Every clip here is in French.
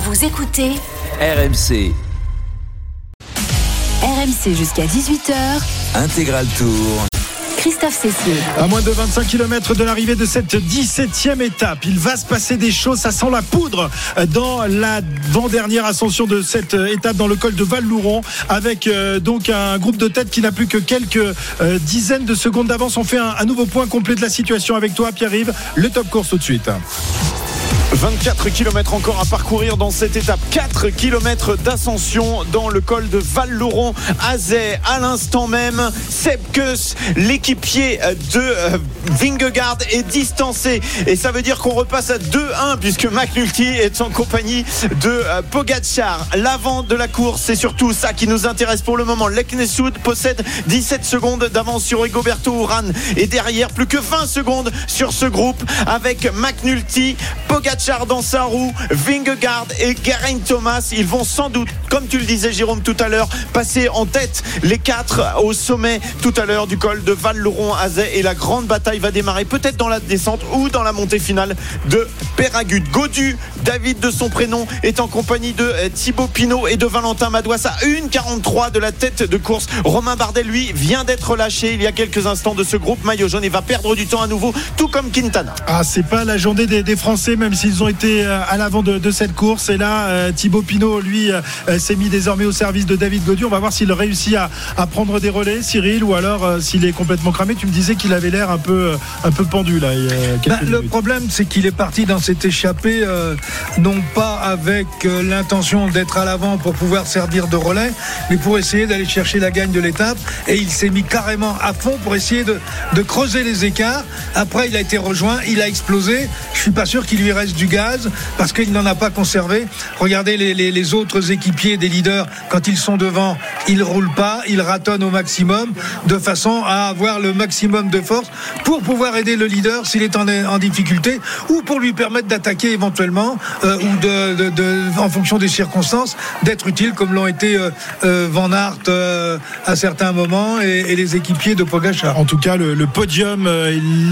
Vous écoutez RMC, RMC jusqu'à 18h. Intégral Tour. Christophe Cessier. À moins de 25 km de l'arrivée de cette 17e étape, il va se passer des choses, ça sent la poudre dans l'avant-dernière ascension de cette étape dans le col de Val-Louron avec euh, donc un groupe de tête qui n'a plus que quelques euh, dizaines de secondes d'avance. On fait un, un nouveau point complet de la situation avec toi Pierre-Yves, le top course tout de suite. 24 km encore à parcourir dans cette étape. 4 km d'ascension dans le col de Val-Lauron. Azet, à l'instant même, Sepkus, l'équipier de euh, Vingegaard, est distancé. Et ça veut dire qu'on repasse à 2-1 puisque McNulty est en compagnie de euh, Pogacar. L'avant de la course, c'est surtout ça qui nous intéresse pour le moment. Leknesud possède 17 secondes d'avance sur Egoberto Uran. Et derrière, plus que 20 secondes sur ce groupe avec McNulty, Pogacar dans sa Vingegaard et Geraint Thomas. Ils vont sans doute, comme tu le disais Jérôme tout à l'heure, passer en tête les quatre au sommet tout à l'heure du col de Val-Lauron Azet et la grande bataille va démarrer peut-être dans la descente ou dans la montée finale de Péragude. Godu, David de son prénom, est en compagnie de euh, Thibaut Pinot et de Valentin Madouas à 1,43 de la tête de course. Romain Bardet, lui, vient d'être lâché il y a quelques instants de ce groupe maillot jaune et va perdre du temps à nouveau, tout comme Quintana. Ah, c'est pas la journée des, Français, même s'ils ont été euh, à l'avant de, de cette course. Et là, euh, Thibaut Pinot, lui, euh, s'est mis désormais au service de David Godu. On va voir s'il réussit à, à prendre des relais, Cyril, ou alors s'il est complètement cramé. Tu me disais qu'il avait l'air un peu, un peu pendu là. il y a quelques Bah, le problème, c'est qu'il est parti dans cette échappée, euh, non pas avec euh, l'intention d'être à l'avant pour pouvoir servir de relais, mais pour essayer d'aller chercher la gagne de l'étape. Et il s'est mis carrément à fond pour essayer de, de creuser les écarts. Après, il a été rejoint, il a explosé. Je suis pas sûr qu'il lui reste du gaz parce qu'il n'en a pas conservé. Regardez les, autres équipiers des leaders, quand ils sont devant, ils roulent pas, ils ratonnent au maximum de façon à avoir le maximum de force pour pouvoir aider le leader s'il est en, difficulté ou pour lui permettre d'attaquer éventuellement euh, ou de, en fonction des circonstances d'être utile comme l'ont été euh, euh, Van Aert à certains moments et, les équipiers de Pogacar. En tout cas, le, podium,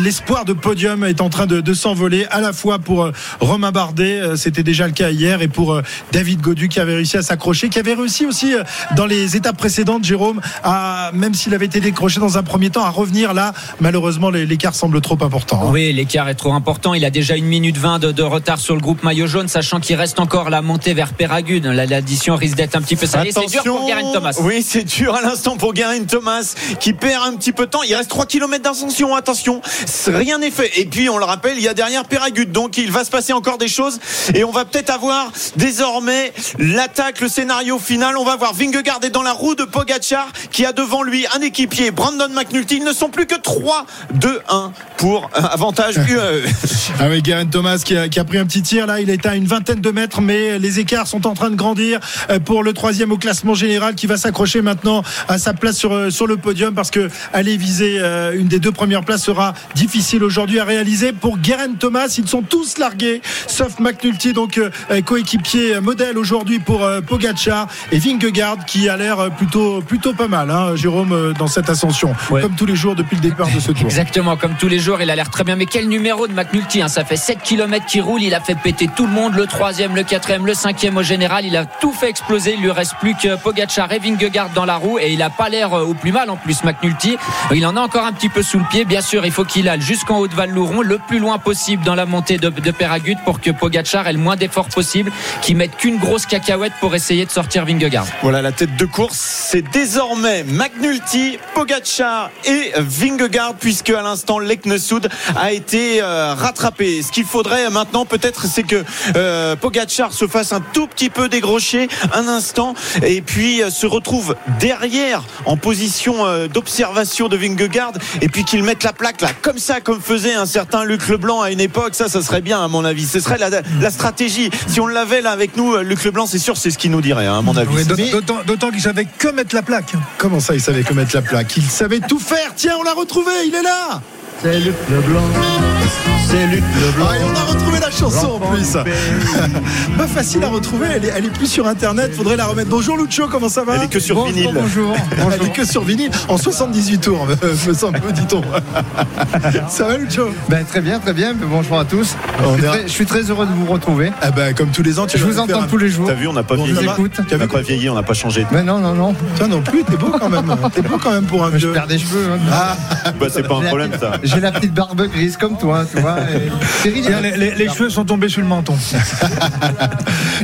l'espoir de podium est en train de, s'envoler à la fois pour Romain Bardet, euh, c'était déjà le cas hier, et pour euh, David Godu qui avait réussi à s'accrocher, qui avait réussi aussi euh, dans les étapes précédentes, Jérôme, à, même s'il avait été décroché dans un premier temps, à revenir là. Malheureusement, l'écart semble trop important. hein. Oui, l'écart est trop important. Il a déjà une minute 20 de, de retard sur le groupe maillot jaune, sachant qu'il reste encore la montée vers Péragude. La- L'addition risque d'être un petit peu salée. C'est dur pour Geraint Thomas. Oui, c'est dur à l'instant pour Geraint Thomas qui perd un petit peu de temps. Il reste 3 km d'ascension, attention. Rien n'est fait. Et puis, on le rappelle, il y a derrière Péragude. Donc, il va se passer encore des choses. Et on va peut-être avoir désormais l'attaque, le scénario final. On va voir Vingegaard est dans la roue de Pogacar qui a devant lui un équipier, Brandon McNulty. Ils ne sont plus que 3, 2, 1 pour euh, avantage UAE. Ah oui, Geraint Thomas qui a, pris un petit tir là, il est à une vingtaine de mètres, mais les écarts sont en train de grandir euh, pour le troisième au classement général qui va s'accrocher maintenant à sa place sur, euh, sur le podium parce que aller viser une des deux premières places sera difficile aujourd'hui à réaliser pour Geraint Thomas. Ils sont tous largués, sauf McNulty, donc euh, euh, coéquipier euh, modèle aujourd'hui pour Pogacar et Vingegaard qui a l'air plutôt, plutôt pas mal, hein, Jérôme, dans cette ascension, Ouais. comme tous les jours depuis le départ de ce tour. Exactement, comme tous les jours, il a l'air très bien. Mais quel numéro de McNulty hein Ça fait 7 km qu'il roule, il a fait péter tout le monde, le troisième, le quatrième, le cinquième au général. Il a tout fait exploser. Il lui reste plus que Pogacar et Vingegaard dans la roue et il a pas l'air au plus mal en plus McNulty. Il en a encore un petit peu sous le pied. Bien sûr, il faut qu'il aille jusqu'en haut de Val-Louron, le plus loin possible dans la montée de, de Pour que Pogacar ait le moins d'efforts possible, qu'il mette qu'une grosse cacahuète pour essayer de sortir Vingegaard. Voilà la tête de course, c'est désormais McNulty, Pogacar et Vingegaard puisque à l'instant Leknesud a été euh, rattrapé. Ce qu'il faudrait maintenant peut-être c'est que euh, Pogacar se fasse un tout petit peu dégrocher un instant et puis euh, se retrouve derrière en position euh, d'observation de Vingegaard et puis qu'il mette la plaque là comme ça comme faisait un certain Luc Leblanc à une époque. Ça, ça serait bien à mon. Ce serait la, la stratégie. Si on l'avait là avec nous, Luc Leblanc, c'est sûr, c'est ce qu'il nous dirait, hein, à mon avis. Oui, d'autant- D'autant qu'il savait que mettre la plaque. Comment ça, il savait que mettre la plaque? Il savait tout faire. Tiens, on l'a retrouvé, il est là. C'est Luc Leblanc. C'est Luc Leblanc. Ah, et on a retrouvé la chanson en plus. Pas facile à retrouver, elle est, elle est plus sur internet, faudrait la remettre. Bonjour Lucho, comment ça va Elle est que sur vinyle. Bonjour. Elle est que sur vinyle en 78 tours, me, me semble, dit-on. Ça va Lucho? Ben, très bien, très bien. Bonjour à tous. Je, suis très, je suis très heureux de vous retrouver. Ah bah, comme tous les ans, tu Je vous entends un- tous les jours. T'as vu, on n'a pas Bon, vieilli. On n'a pas vieilli, on n'a pas changé. Mais non, non, non. Toi non plus, t'es beau quand même. T'es beau quand même pour un Je vieux. perds des cheveux. hein. Ah, Bah, c'est pas un problème, ça. J'ai la petite barbe grise comme toi, tu vois. Et- Cyril, Tiens, les, les- les cheveux sont tombés sur le menton.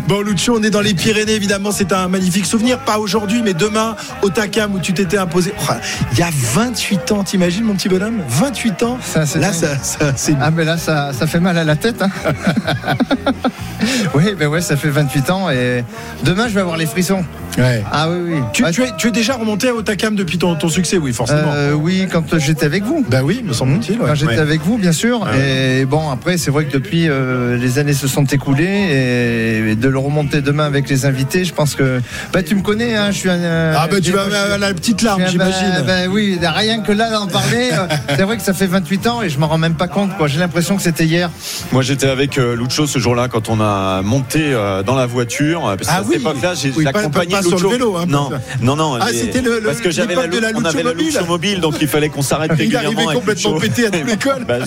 Bon, Lucho, on est dans les Pyrénées, évidemment. C'est un magnifique souvenir. Pas aujourd'hui, mais demain, au Takam, où tu t'étais imposé. Oh, Il y a 28 ans, t'imagines, mon petit bonhomme? 28 ans? Ça, c'est Là, ça, ça- c'est. Ah mais là ça, ça fait mal à la tête. hein. oui, ben ouais, ça fait 28 ans et demain je vais avoir les frissons. Ouais. Ah oui, oui. Tu, Ah, tu es, tu es déjà remonté au Takam depuis ton, ton succès, oui, forcément. euh, oui, quand j'étais avec vous. Bah oui, me semble-t-il. ouais. Quand j'étais Ouais. avec vous, bien sûr. Et bon, après, c'est vrai que depuis, euh, les années se sont écoulées et de le remonter demain avec les invités, je pense que. Bah, tu me connais, hein, je suis un. Ah bah tu vas à la petite larme, un- j'imagine. bah, bah oui, rien que là d'en parler, euh, c'est vrai que ça fait 28 ans et je m'en rends même pas compte. quoi. J'ai l'impression que c'était hier. Moi, j'étais avec euh, Lucho ce jour-là quand on a monté euh, dans la voiture. euh, Parce Ah qu'à oui. cette époque-là, j'ai Oui, pas- accompagné pas sur le vélo, hein, non, non, non. Ah, c'était le- le- parce que j'avais la, la on avait la Lucho mobile, donc il fallait qu'on s'arrête Il régulièrement. arrivait avec complètement pété à toute l'école. Bah,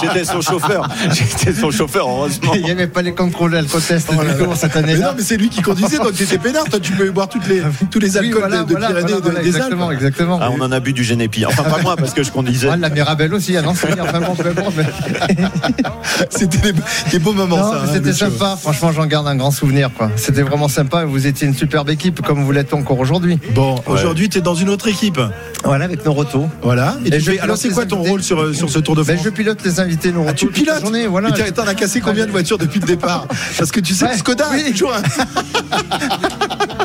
j'étais- son chauffeur. J'étais son chauffeur, heureusement. Il n'y avait pas les contrôles alcotest Oh cette année-là. non, mais c'est lui qui conduisait, donc t'étais pénard. Toi, tu peux boire toutes les, tous les Oui, alcools voilà, de, de voilà, Pyrénées, voilà, de- voilà, des exactement, Alpes. exactement. Ah, on en a bu du Génépi. Enfin, pas moi, parce que je conduisais. Ah, la Mirabelle aussi, ah importe, mais- C'était des, des beaux moments, Non, ça. mais hein, c'était sympa, franchement j'en garde un grand souvenir quoi. C'était vraiment sympa, vous étiez une superbe équipe comme vous l'êtes encore aujourd'hui. Bon, aujourd'hui, tu es dans une autre équipe. Voilà, avec nos retours. Voilà. Et Et tu je fais- alors, c'est quoi ton rôle sur, euh, sur ce Tour de Ben, France je pilote les invités nos Ah, tu pilotes journée, voilà. Mais T'en as cassé combien de voitures depuis le départ? Parce que tu sais, Ouais, Skoda, oui. toujours un-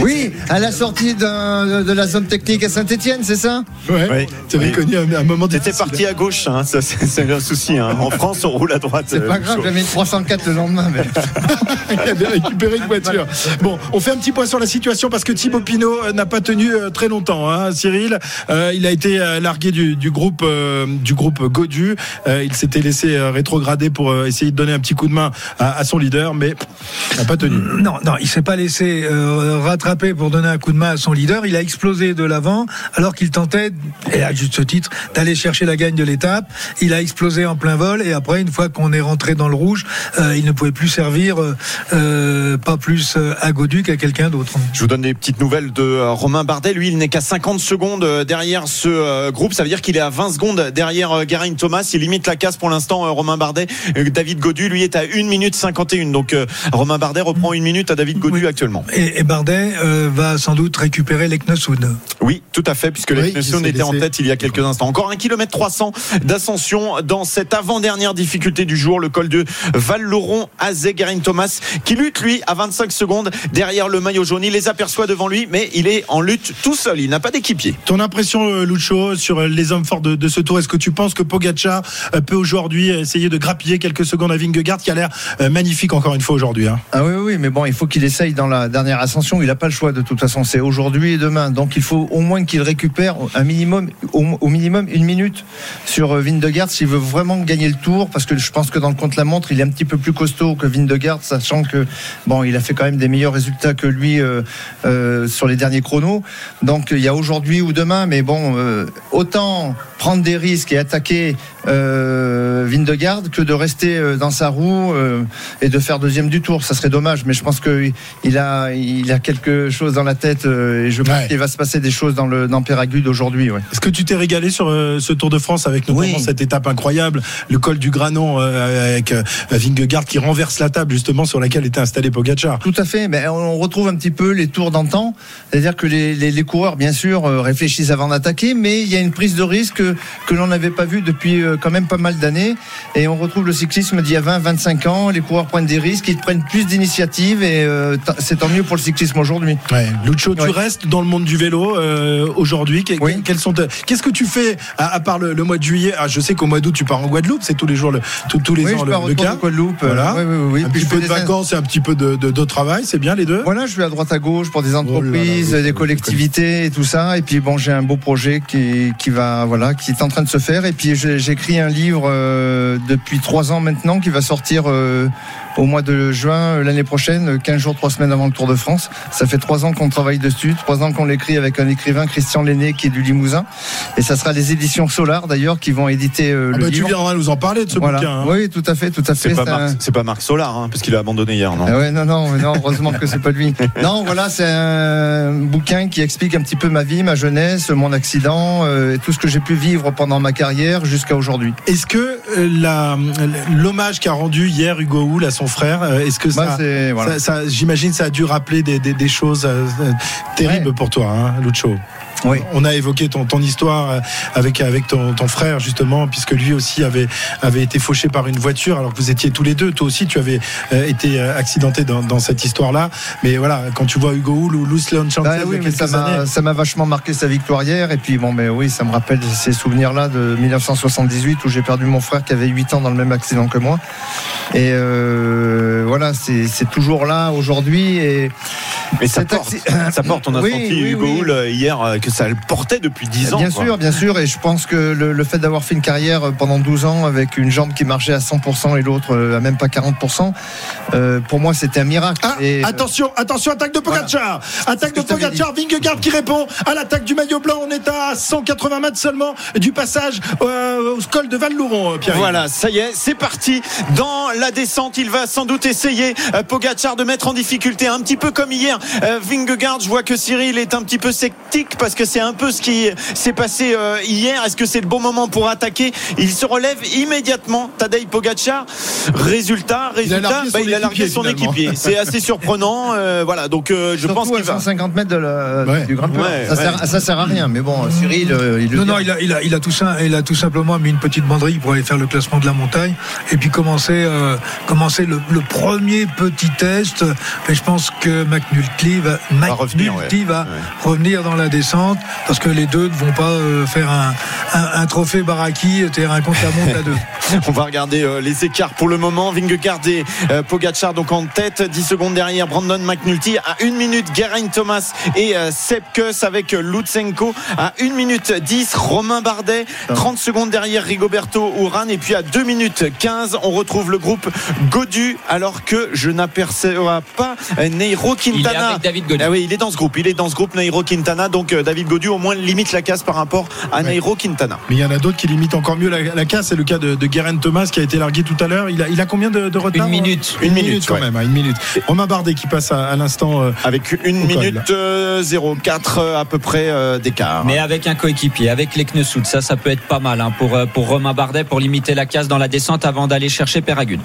Oui, à la sortie de la zone technique à Saint-Etienne, c'est ça? Ouais. Oui. Tu avais Oui. connu un, un moment T'étais parti à gauche, hein, ça c'est c'est un souci. hein. En France, on roule à droite. C'est euh, pas grave, Lucho. j'avais une 304 le lendemain. Mais... Il avait récupéré une voiture. Bon, on fait un petit point sur la situation parce que Thibaut Pinot euh, n'a pas tenu euh, très longtemps. Hein, Cyril, Euh, il a été euh, largué du, du groupe euh, du groupe Godu. Euh, il s'était laissé euh, rétrograder pour euh, essayer de donner un petit coup de main à, à son leader, mais il n'a pas tenu. Non, non, il s'est pas laissé euh, rattraper pour donner un coup de main à son leader. Il a explosé de l'avant alors qu'il tentait, et à juste titre, d'aller chercher la gagne de l'étape. Il a explosé en plein vol et après, une fois qu'on est rentré dans le rouge, euh, il ne pouvait plus servir euh, pas plus à Godu qu'à quelqu'un d'autre. Je vous donne des petites nouvelles de Romain Bardet. Lui, il n'est qu'à 50 secondes derrière ce groupe. Ça veut dire qu'il est à 20 secondes derrière Geraint Thomas. Il limite la casse pour l'instant, Romain Bardet. David Godu, lui, est à 1 minute 51. Donc, Romain Bardet reprend une minute à David Godu Oui. actuellement. Et, et Bardet euh, va sans doute récupérer l'Eknosud. Oui, tout à fait, puisque Oui, était en laissé. tête il y a quelques instants. Encore un kilomètre 300 d'ascension dans cette avant-dernière difficulté du jour, le col de Val-Lauron à Geraint Thomas, qui lutte, lui, à 25 secondes derrière le maillot jaune. Il les aperçoit devant lui, mais il est en lutte tout seul. Il n'a pas d'équipier. Ton impression, euh, Lucho, sur euh, les hommes forts de, de ce tour? Est-ce que tu penses que Pogacar euh, peut aujourd'hui essayer de grappiller quelques secondes à Vingegaard, qui a l'air magnifique encore une fois aujourd'hui hein? Ah oui, oui, mais bon, il faut qu'il essaye dans la dernière ascension. Il n'a pas le choix de toute façon. C'est aujourd'hui et demain. Donc il faut au moins qu'il récupère un minimum, au, minimum une minute sur euh, Vingegaard s'il veut vraiment gagner le tour. Parce que je pense que dans le contre-la-montre, il est un petit peu plus costaud que Vingegaard, sachant que bon, il a fait quand même des meilleurs résultats que lui euh, euh, sur les derniers chronos. Donc il y a aujourd'hui ou demain, mais bon, autant prendre des risques et attaquer Vingegaard que de rester dans sa roue et de faire deuxième du tour. Ça serait dommage, mais je pense que il a, il a quelque chose dans la tête euh, et je pense Ouais. qu'il va se passer des choses dans le dans Péragude aujourd'hui. Ouais. Est-ce que tu t'es régalé sur euh, ce Tour de France avec notamment Oui. cette étape incroyable, le col du Granon euh, avec Vingegaard qui renverse la table justement sur laquelle était installé Pogacar? Tout à fait, mais on retrouve un petit peu les tours d'antan, c'est-à-dire que les, les- les coureurs, bien sûr, réfléchissent avant d'attaquer, mais il y a une prise de risque que, l'on n'avait pas vue depuis quand même pas mal d'années, et on retrouve le cyclisme d'il y a 20-25 ans, les coureurs prennent des risques, ils prennent plus d'initiatives et c'est tant mieux pour le cyclisme aujourd'hui. Ouais. Lucho, tu Ouais. restes dans le monde du vélo euh, aujourd'hui. Oui. Qu'est-ce que tu fais à, à part le, le mois de juillet? Ah, Je sais qu'au mois d'août tu pars en Guadeloupe, c'est tous les jours, le, tous, tous les Oui, ans je pars le cas. de Guadeloupe. Voilà. euh, oui, oui, oui. Un Puis petit peu de vacances et un petit peu de, de, de travail, c'est bien les deux? Voilà, je vais à droite à gauche pour des Oh entreprises, là là, oui, des collectivités et tout ça. Et puis bon, j'ai un beau projet qui, qui va, voilà, qui est en train de se faire. Et puis j'écris un livre euh, depuis trois ans maintenant qui va sortir euh, au mois de juin euh, l'année prochaine, 15 jours, trois semaines avant le Tour de France. Ça fait trois ans qu'on travaille dessus, trois ans qu'on l'écrit avec un écrivain, Christian Lenné, qui est du Limousin. Et ça sera les éditions Solar d'ailleurs qui vont éditer euh, Ah le bah, tu livre. viendras nous en parler de ce Voilà. bouquin. hein. Oui, tout à fait, tout à fait. C'est pas, un- Marc, c'est pas Marc Solar, hein, parce qu'il a abandonné hier, non ah ouais, non, non, non, heureusement que c'est pas lui. Non, voilà, c'est un bouquin qui explique un petit peu ma vie, ma jeunesse, mon accident, euh, et tout ce que j'ai pu vivre pendant ma carrière jusqu'à aujourd'hui. Est-ce que euh, l'hommage qu'a rendu hier Hugo Hull à son frère, euh, est-ce que ça, c'est voilà. ça- ça- j'imagine, ça a dû rappeler des, des- des choses euh, euh, terribles Ouais. pour toi, hein, Lucho Oui. On a évoqué ton, ton histoire euh, avec, avec ton, ton frère, justement, puisque lui aussi avait, avait été fauché par une voiture, alors que vous étiez tous les deux. Toi aussi, tu avais euh, été euh, accidenté dans, dans cette histoire-là. Mais voilà, quand tu vois Hugo Hull ou Luce Leon Bah oui, mais ça m'a, vachement marqué sa victoire hier. Et puis bon, mais oui, ça me rappelle ces souvenirs-là de 1978 où j'ai perdu mon frère qui avait 8 ans dans le même accident que moi. Et euh, voilà, c'est, toujours là aujourd'hui. Et Mais ça porte, acci- ça porte. On a Oui, senti oui, Hugo oui. Hull hier que ça le portait depuis 10 ans. Bien quoi. sûr, bien sûr, et je pense que le, le fait d'avoir fait une carrière pendant 12 ans avec une jambe qui marchait à 100% et l'autre euh, à même pas 40%, euh, pour moi c'était un miracle. Ah, Et, euh, attention, attention, attaque de Pogacar. Attaque de Pogacar, Vingegaard qui répond à l'attaque du maillot blanc. On est à 180 mètres seulement du passage euh, au col de Val-Louron, euh, Pierre. Voilà, ça y est, c'est parti. Dans la descente, il va sans doute essayer euh, Pogacar de mettre en difficulté, un petit peu comme hier. Euh, Vingegaard, je vois que Cyril est un petit peu sceptique parce que c'est un peu ce qui s'est passé euh, hier. Est-ce que c'est le bon moment pour attaquer? Il se relève immédiatement, Tadej Pogacar. Résultat, résultat, largué son bah, il a largué équipier, son finalement. équipier. C'est assez surprenant. euh, voilà, donc euh, je surtout pense qu'il à va. 150 mètres de la, Ouais. du Grand Prix. Ouais, ça, ouais. Sert, ça sert à rien, mais bon, Cyril, euh, il le Non, dit. non, il a, il, a, il, a tout ça, il a tout simplement mis une petite banderille pour aller faire le classement de la montagne et puis commencer, euh, commencer le, le premier petit test. Mais je pense que McNulty va, revenir, McNulty ouais. va Ouais. revenir dans la descente parce que les deux ne vont pas euh, faire un, un, un trophée Baraki, terrain contre la monte à deux. On va regarder euh, les écarts pour le moment. Vingegaard et euh, Pogacar donc en tête, 10 secondes derrière Brandon McNulty à 1 minute Geraint Thomas et euh, Sepp Kuss avec euh, Lutsenko à 1 minute 10 Romain Bardet 30 secondes derrière Rigoberto Urán et puis à 2 minutes 15 on retrouve le groupe Godu alors que je n'aperçois pas euh, Neiro Il est Quintana. avec David Godu. Ah oui, il est dans ce groupe, il est dans ce groupe Nairo Quintana donc euh, David Godu au moins limite la casse par rapport à Nairo Quintana. Mais il y en a d'autres qui limitent encore mieux la, la casse. C'est le cas de, de Geraint Thomas qui a été largué tout à l'heure. Il a, il a combien de, de retard Une minute. Une, Une minute, minute, quand ouais. même, hein, une minute. Romain Bardet qui passe à, à l'instant. euh, avec une minute euh, 04 euh, à peu près euh, d'écart. Mais avec un coéquipier, avec les Knessout, ça, ça peut être pas mal hein, pour, euh, pour Romain Bardet pour limiter la casse dans la descente avant d'aller chercher Péragude.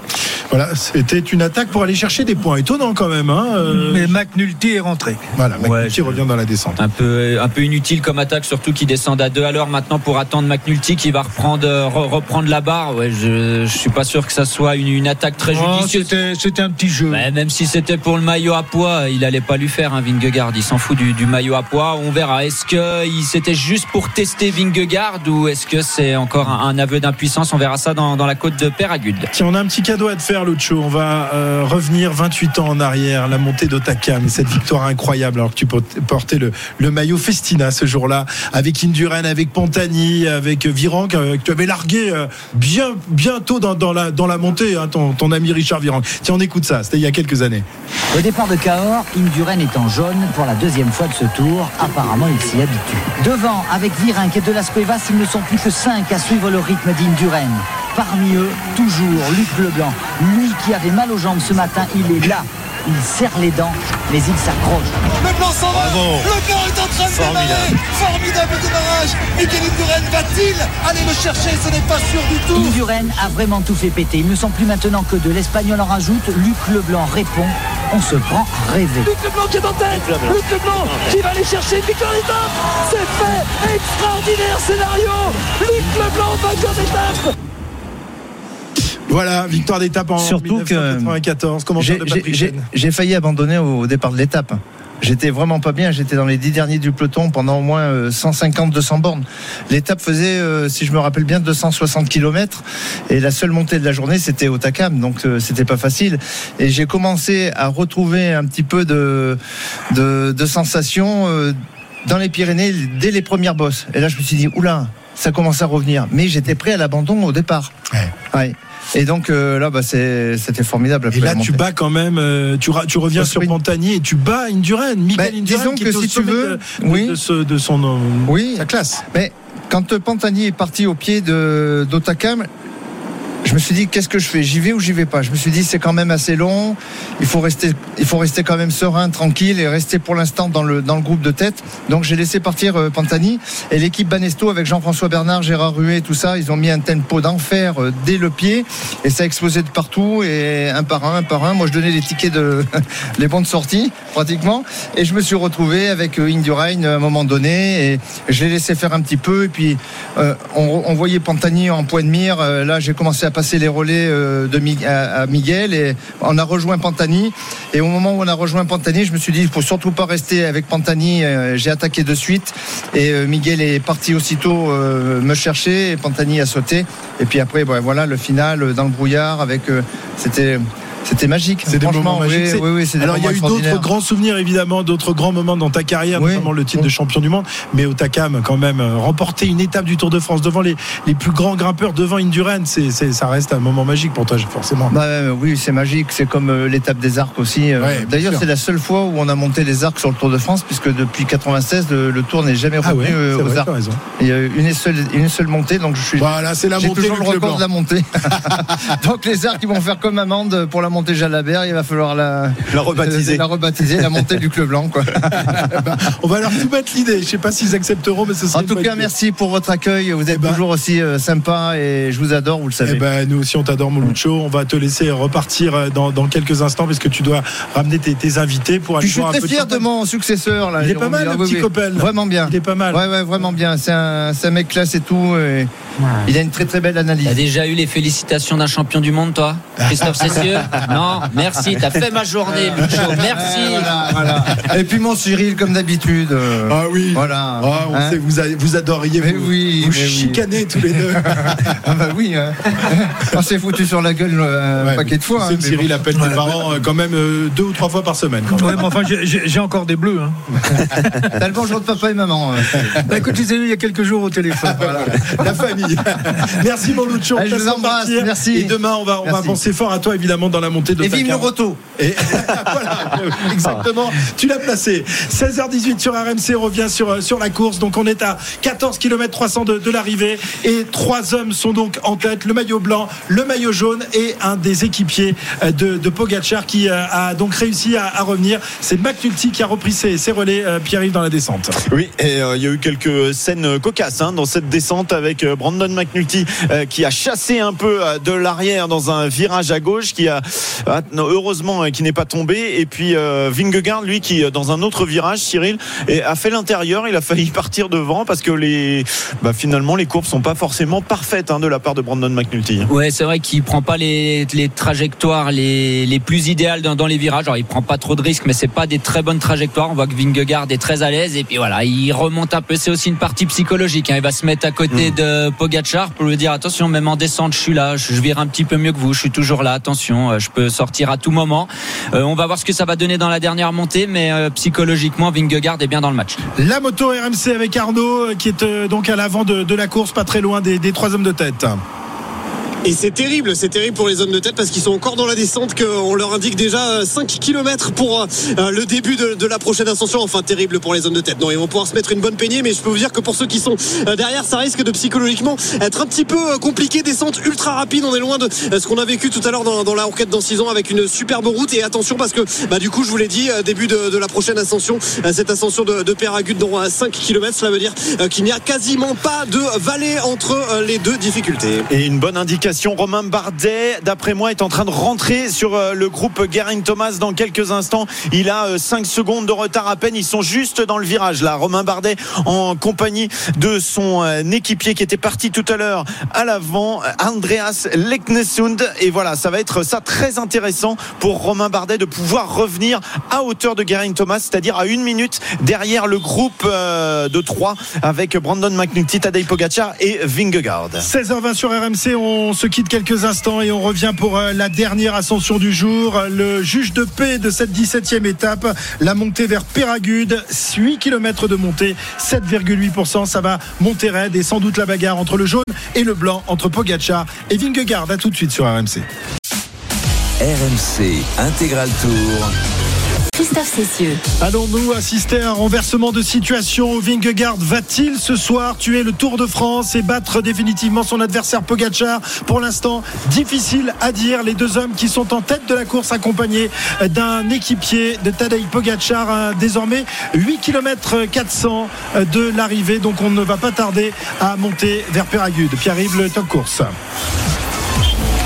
voilà, c'était une attaque pour aller chercher des points. Étonnant quand même. Hein, euh, Mais McNulty est rentré. voilà, Ouais, McNulty je- revient dans la descente. Un peu, un peu inutile comme attaque, surtout qu'ils descendent à deux à l'heure maintenant pour attendre McNulty qui va reprendre, re- reprendre la barre. Ouais, je, je suis pas sûr que ça soit une, une attaque très judicieuse. C'était c'était un petit jeu. Ouais, même si c'était pour le maillot à poids, il allait pas lui faire un Vingegaard. Il s'en fout du, du maillot à poids. On verra. Est-ce que c'était juste pour tester Vingegaard ou est-ce que c'est encore un, un aveu d'impuissance? On verra ça dans, dans la côte de Péragude. Tiens, on a un petit cadeau à te faire, Lucho. On va euh, revenir 28 ans en arrière, la montée d'Otaka, mais cette victoire incroyable. Alors que tu port- portais le, le maillot Ce jour-là, avec Indurain, avec Pantani, avec Viran, que, que tu avais largué euh, bien, bientôt dans, la, montée, hein, ton, ami Richard Viran. Tiens, on écoute ça. C'était il y a quelques années. Au départ de Cahors, Induren est en jaune pour la deuxième fois de ce tour. Apparemment, il s'y habitue. Devant, avec Virenque et de las Cuevas, ils ne sont plus que cinq à suivre le rythme d'Induren. Parmi eux, toujours Luc Leblanc. Lui qui avait mal aux jambes ce matin, il est là. Il serre les dents, mais il s'accroche. Le plan s'en va Le plan est en train de démarrer Formidable démarrage Mikel Indurain va-t-il aller le chercher? Ce n'est pas sûr du tout Induren a vraiment tout fait péter. Ils ne sont plus maintenant que deux. L'Espagnol en rajoute. Luc Leblanc répond. On se prend à rêver. Luc Leblanc qui est en tête Luc Leblanc qui va aller chercher une victoire d'étape C'est fait Extraordinaire scénario Luc Leblanc vainqueur d'étape Voilà, victoire d'étape en Surtout que 1994. Comment J'ai- failli abandonner au, au départ de l'étape. J'étais vraiment pas bien. J'étais dans les dix derniers du peloton pendant au moins euh, 150-200 bornes. L'étape faisait, euh, si je me rappelle bien, 260 km. Et la seule montée de la journée, c'était au Takam. Donc, euh, c'était pas facile. Et j'ai commencé à retrouver un petit peu de, de, de sensations euh, dans les Pyrénées dès les premières bosses. Et là, je me suis dit, oula, ça commence à revenir. Mais j'étais prêt à l'abandon au départ. Ouais. Et donc euh, là, bah, c'était formidable. Et après là, la tu bats quand même, euh, tu, reviens sur. Pantani et tu bats Indurain. Miguel Bah, Indurain, disons qui que est au si tu veux, de, oui. de ce- de son euh, Oui. sa classe. Mais quand Pantani est parti au pied de d'Otakam, je me suis dit qu'est-ce que je fais? J'y vais ou j'y vais pas? Je me suis dit c'est quand même assez long. Il faut rester, il faut rester quand même serein, tranquille et rester pour l'instant dans le dans le groupe de tête. Donc j'ai laissé partir euh, Pantani et l'équipe Banesto avec Jean-François Bernard, Gérard Ruet, tout ça. Ils ont mis un tempo d'enfer euh, dès le pied et ça a explosé de partout et un par un, un par un. Moi je donnais les tickets de les bons de sortie pratiquement et je me suis retrouvé avec euh, Indurain à un moment donné et je l'ai laissé faire un petit peu et puis on, on voyait Pantani en point de mire. Là, j'ai commencé à passer les relais euh, de à, à Miguel et on a rejoint Pantani. Et au moment où on a rejoint Pantani, je me suis dit, il faut surtout pas rester avec Pantani. Euh, j'ai attaqué de suite et euh, Miguel est parti aussitôt me chercher et Pantani a sauté. Et puis après, bah, voilà, le final dans le brouillard avec, c'était, c'était magique. C'est des Franchement, moments magiques. oui, Alors il y a eu d'autres grands souvenirs évidemment, d'autres grands moments dans ta carrière, notamment le titre de champion du monde. Mais au Takam, quand même, euh, remporter une étape du Tour de France devant les, les plus grands grimpeurs, devant Indurain, c'est, ça reste un moment magique pour toi, forcément. Bah, oui, c'est magique. C'est comme euh, l'étape des arcs aussi. Euh, Ouais, D'ailleurs, c'est la seule fois où on a monté les arcs sur le Tour de France, puisque depuis 96, le, le Tour n'est jamais Ah revenu ouais, aux vrai, arcs. Il y a eu une seule, une seule montée, donc je suis. Voilà, c'est la montée toujours le record de la montée. donc les arcs, ils vont faire comme amende pour la montée Jalabert. Il va falloir la, La rebaptiser. la rebaptiser, la montée du Club Blanc. Quoi. On va leur soumettre l'idée. Je sais pas s'ils accepteront, mais ce sera En tout cas, idée. merci pour votre accueil. Vous êtes ben- toujours aussi euh, sympa et je vous adore, vous le savez. Eh ben, nous aussi, on t'adore, Moluccio. On va te laisser repartir euh, dans, dans quelques instants parce que tu dois ramener tes, tes invités pour aller Puis je suis boire un très peu de fier de mon successeur. Là, Il est pas mal, le petit. Coppel. Vraiment bien. Il est pas mal. Ouais, ouais, vraiment bien. C'est un, c'est un mec classe et tout. et Il a une très très belle analyse. T'as déjà eu les félicitations d'un champion du monde, toi? Christophe Cessieux? Non, merci. T'as fait ma journée, Lucho. Merci. Voilà, voilà. Et puis mon Cyril, comme d'habitude. euh, Ah oui. Voilà. Ah, on Hein sait que vous, a- vous adoriez Mais vous, oui, vous mais oui. chicanez tous les deux. ah bah oui. Hein. On s'est foutu sur la gueule euh, un Ouais, paquet de fois. c'est hein, que mais Cyril bon. appelle tes parents euh, quand même euh, deux ou trois fois par semaine. quand même. Ouais, mais enfin, j'ai- j'ai j'ai encore des bleus. Hein. T'as le bonjour de papa et maman. euh. Bah, écoute, je les ai eu il y a quelques jours au téléphone. Voilà, la famille. Merci mon Lucho. Allez, je vous embrasse. Merci. Et demain, on va, on va Merci. penser fort à toi évidemment dans la montée de Et vive le roto. Et voilà, exactement. Tu l'as placé. 16h18 sur RMC, on revient sur, euh, sur la course. Donc on est à 14 km 300 de, de l'arrivée. Et trois hommes sont donc en tête. Le maillot blanc, le maillot jaune et un des équipiers euh, de, de Pogacar qui euh, a donc réussi à, à revenir. C'est McNulty qui a repris ses, ses relais, Pierre-Yves, dans la descente. Oui, et euh, il y a eu quelques scènes cocasses hein, dans cette descente avec Brandon McNulty euh, qui a chassé un peu de l'arrière dans un virage à gauche, qui a heureusement euh, qui n'est pas tombé, et puis euh, Vingegaard lui qui euh, dans un autre virage, Cyril, a fait l'intérieur, il a failli partir devant parce que les bah, finalement les courbes sont pas forcément parfaites hein, de la part de Brandon McNulty. Ouais, c'est vrai qu'il prend pas les, les trajectoires les, les plus idéales dans, dans les virages. Alors, il prend pas trop de risques, mais c'est pas des très bonnes trajectoires. On voit que Vingegaard est très à l'aise et puis voilà, il remonte un peu. C'est aussi une partie psychologique. hein. Il va se mettre à côté de Pogachar pour lui dire attention, même en descente, je suis là, je, je vire un petit peu mieux que vous, je suis toujours là. Attention, euh, je peux sortir à tout moment. Euh, on va voir ce que ça va donner dans la dernière montée, mais euh, psychologiquement, Vingegaard est bien dans le match. La moto RMC avec Arnaud euh, qui est donc à l'avant de, la course, pas très loin des trois hommes de tête. Et c'est terrible, c'est terrible pour les hommes de tête parce qu'ils sont encore dans la descente, qu'on leur indique déjà 5 km pour euh, le début de, la prochaine ascension. Enfin, terrible pour les hommes de tête. Non, ils vont pouvoir se mettre une bonne peignée, mais je peux vous dire que pour ceux qui sont euh, derrière, ça risque de psychologiquement être un petit peu euh, compliqué. Descente ultra rapide, on est loin de euh, ce qu'on a vécu tout à l'heure dans, la Roquette dans 6 ans avec une superbe route. Et attention parce que, bah, du coup, je vous l'ai dit, euh, début de, la prochaine ascension, euh, cette ascension de, de Péragude dans 5 km, cela veut dire euh, qu'il n'y a quasiment pas de vallée entre euh, les deux difficultés. Et une bonne indication Romain Bardet, d'après moi, est en train de rentrer sur euh, le groupe Geraint Thomas dans quelques instants. Il a 5 secondes de retard à peine. Ils sont juste dans le virage là. Romain Bardet en compagnie de son équipier qui était parti tout à l'heure à l'avant, Andreas Leknesund. Et voilà, ça va être ça très intéressant pour Romain Bardet de pouvoir revenir à hauteur de Geraint Thomas, c'est-à-dire à une minute derrière le groupe de 3 avec Brandon McNulty, Tadej Pogacar et Vingegaard. 16h20 sur RMC, on se quitte quelques instants et on revient pour euh, la dernière ascension du jour. Le juge de paix de cette 17e étape, la montée vers Péragude, 8 km de montée, 7,8%. Ça va monter raide et sans doute la bagarre entre le jaune et le blanc, entre Pogacar et Vingegaard. A tout de suite sur RMC. RMC Intégral Tour. Allons-nous assister à un renversement de situation Vingegaard va-t-il ce soir tuer le Tour de France et battre définitivement son adversaire Pogacar? Pour l'instant, difficile à dire. Les deux hommes qui sont en tête de la course accompagnés d'un équipier de Tadej Pogacar, désormais 8 km 400 de l'arrivée. Donc on ne va pas tarder à monter vers Péragude. Pierre-Yves, le top course.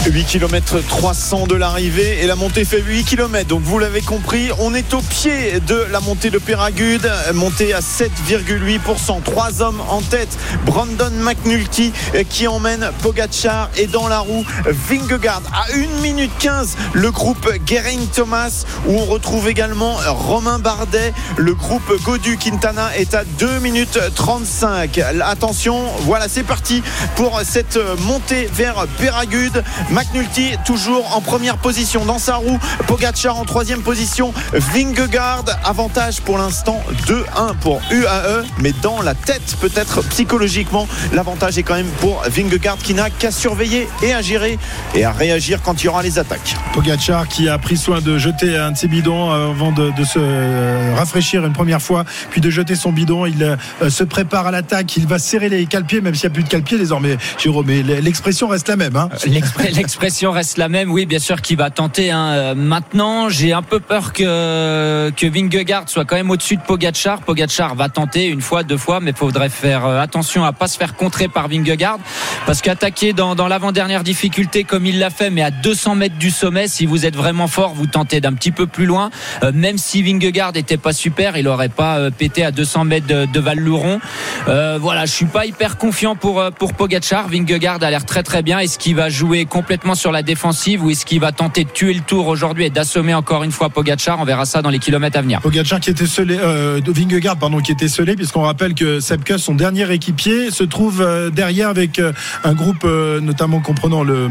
8 km 300 de l'arrivée et la montée fait 8 km. Donc vous l'avez compris, on est au pied de la montée de Péragude, montée à 7,8%. Trois hommes en tête. Brandon McNulty qui emmène Pogachar et dans la roue Vingegaard à 1 minute 15 le groupe Geraint Thomas où on retrouve également Romain Bardet. Le groupe Godu Quintana est à 2 minutes 35. Attention, voilà c'est parti pour cette montée vers Péragude. McNulty toujours en première position dans sa roue. Pogacar en troisième position. Vingegaard avantage pour l'instant 2-1 pour UAE, mais dans la tête peut-être psychologiquement l'avantage est quand même pour Vingegaard qui n'a qu'à surveiller et à gérer et à réagir quand il y aura les attaques. Pogacar qui a pris soin de jeter un de ses bidons avant de, se rafraîchir une première fois, puis de jeter son bidon. Il euh, se prépare à l'attaque. Il va serrer les calpiers, même s'il n'y a plus de calpiers désormais, Jérôme. Mais l'expression reste la même. Hein l'expression reste la même. Oui, bien sûr, qui va tenter. Hein. Euh, maintenant, j'ai un peu peur que que Vingegaard soit quand même au-dessus de Pogachar. Pogachar va tenter une fois, deux fois, mais il faudrait faire euh, attention à pas se faire contrer par Vingegaard, parce qu'attaquer dans, dans l'avant-dernière difficulté comme il l'a fait, mais à 200 mètres du sommet, si vous êtes vraiment fort, vous tentez d'un petit peu plus loin. Euh, même si Vingegaard n'était pas super, il aurait pas pété à 200 mètres de, de Val-Louron. voilà, je suis pas hyper confiant pour pour Pogachar. Vingegaard a l'air très très bien. Est-ce qu'il va jouer complètement sur la défensive ou est-ce qu'il va tenter de tuer le tour aujourd'hui et d'assommer encore une fois Pogachar On verra ça dans les kilomètres à venir. Pogachar qui était scellé, euh, Vingegaard pardon, qui était scellé puisqu'on rappelle que Sepkus, son dernier équipier, se trouve euh, derrière avec euh, un groupe notamment comprenant le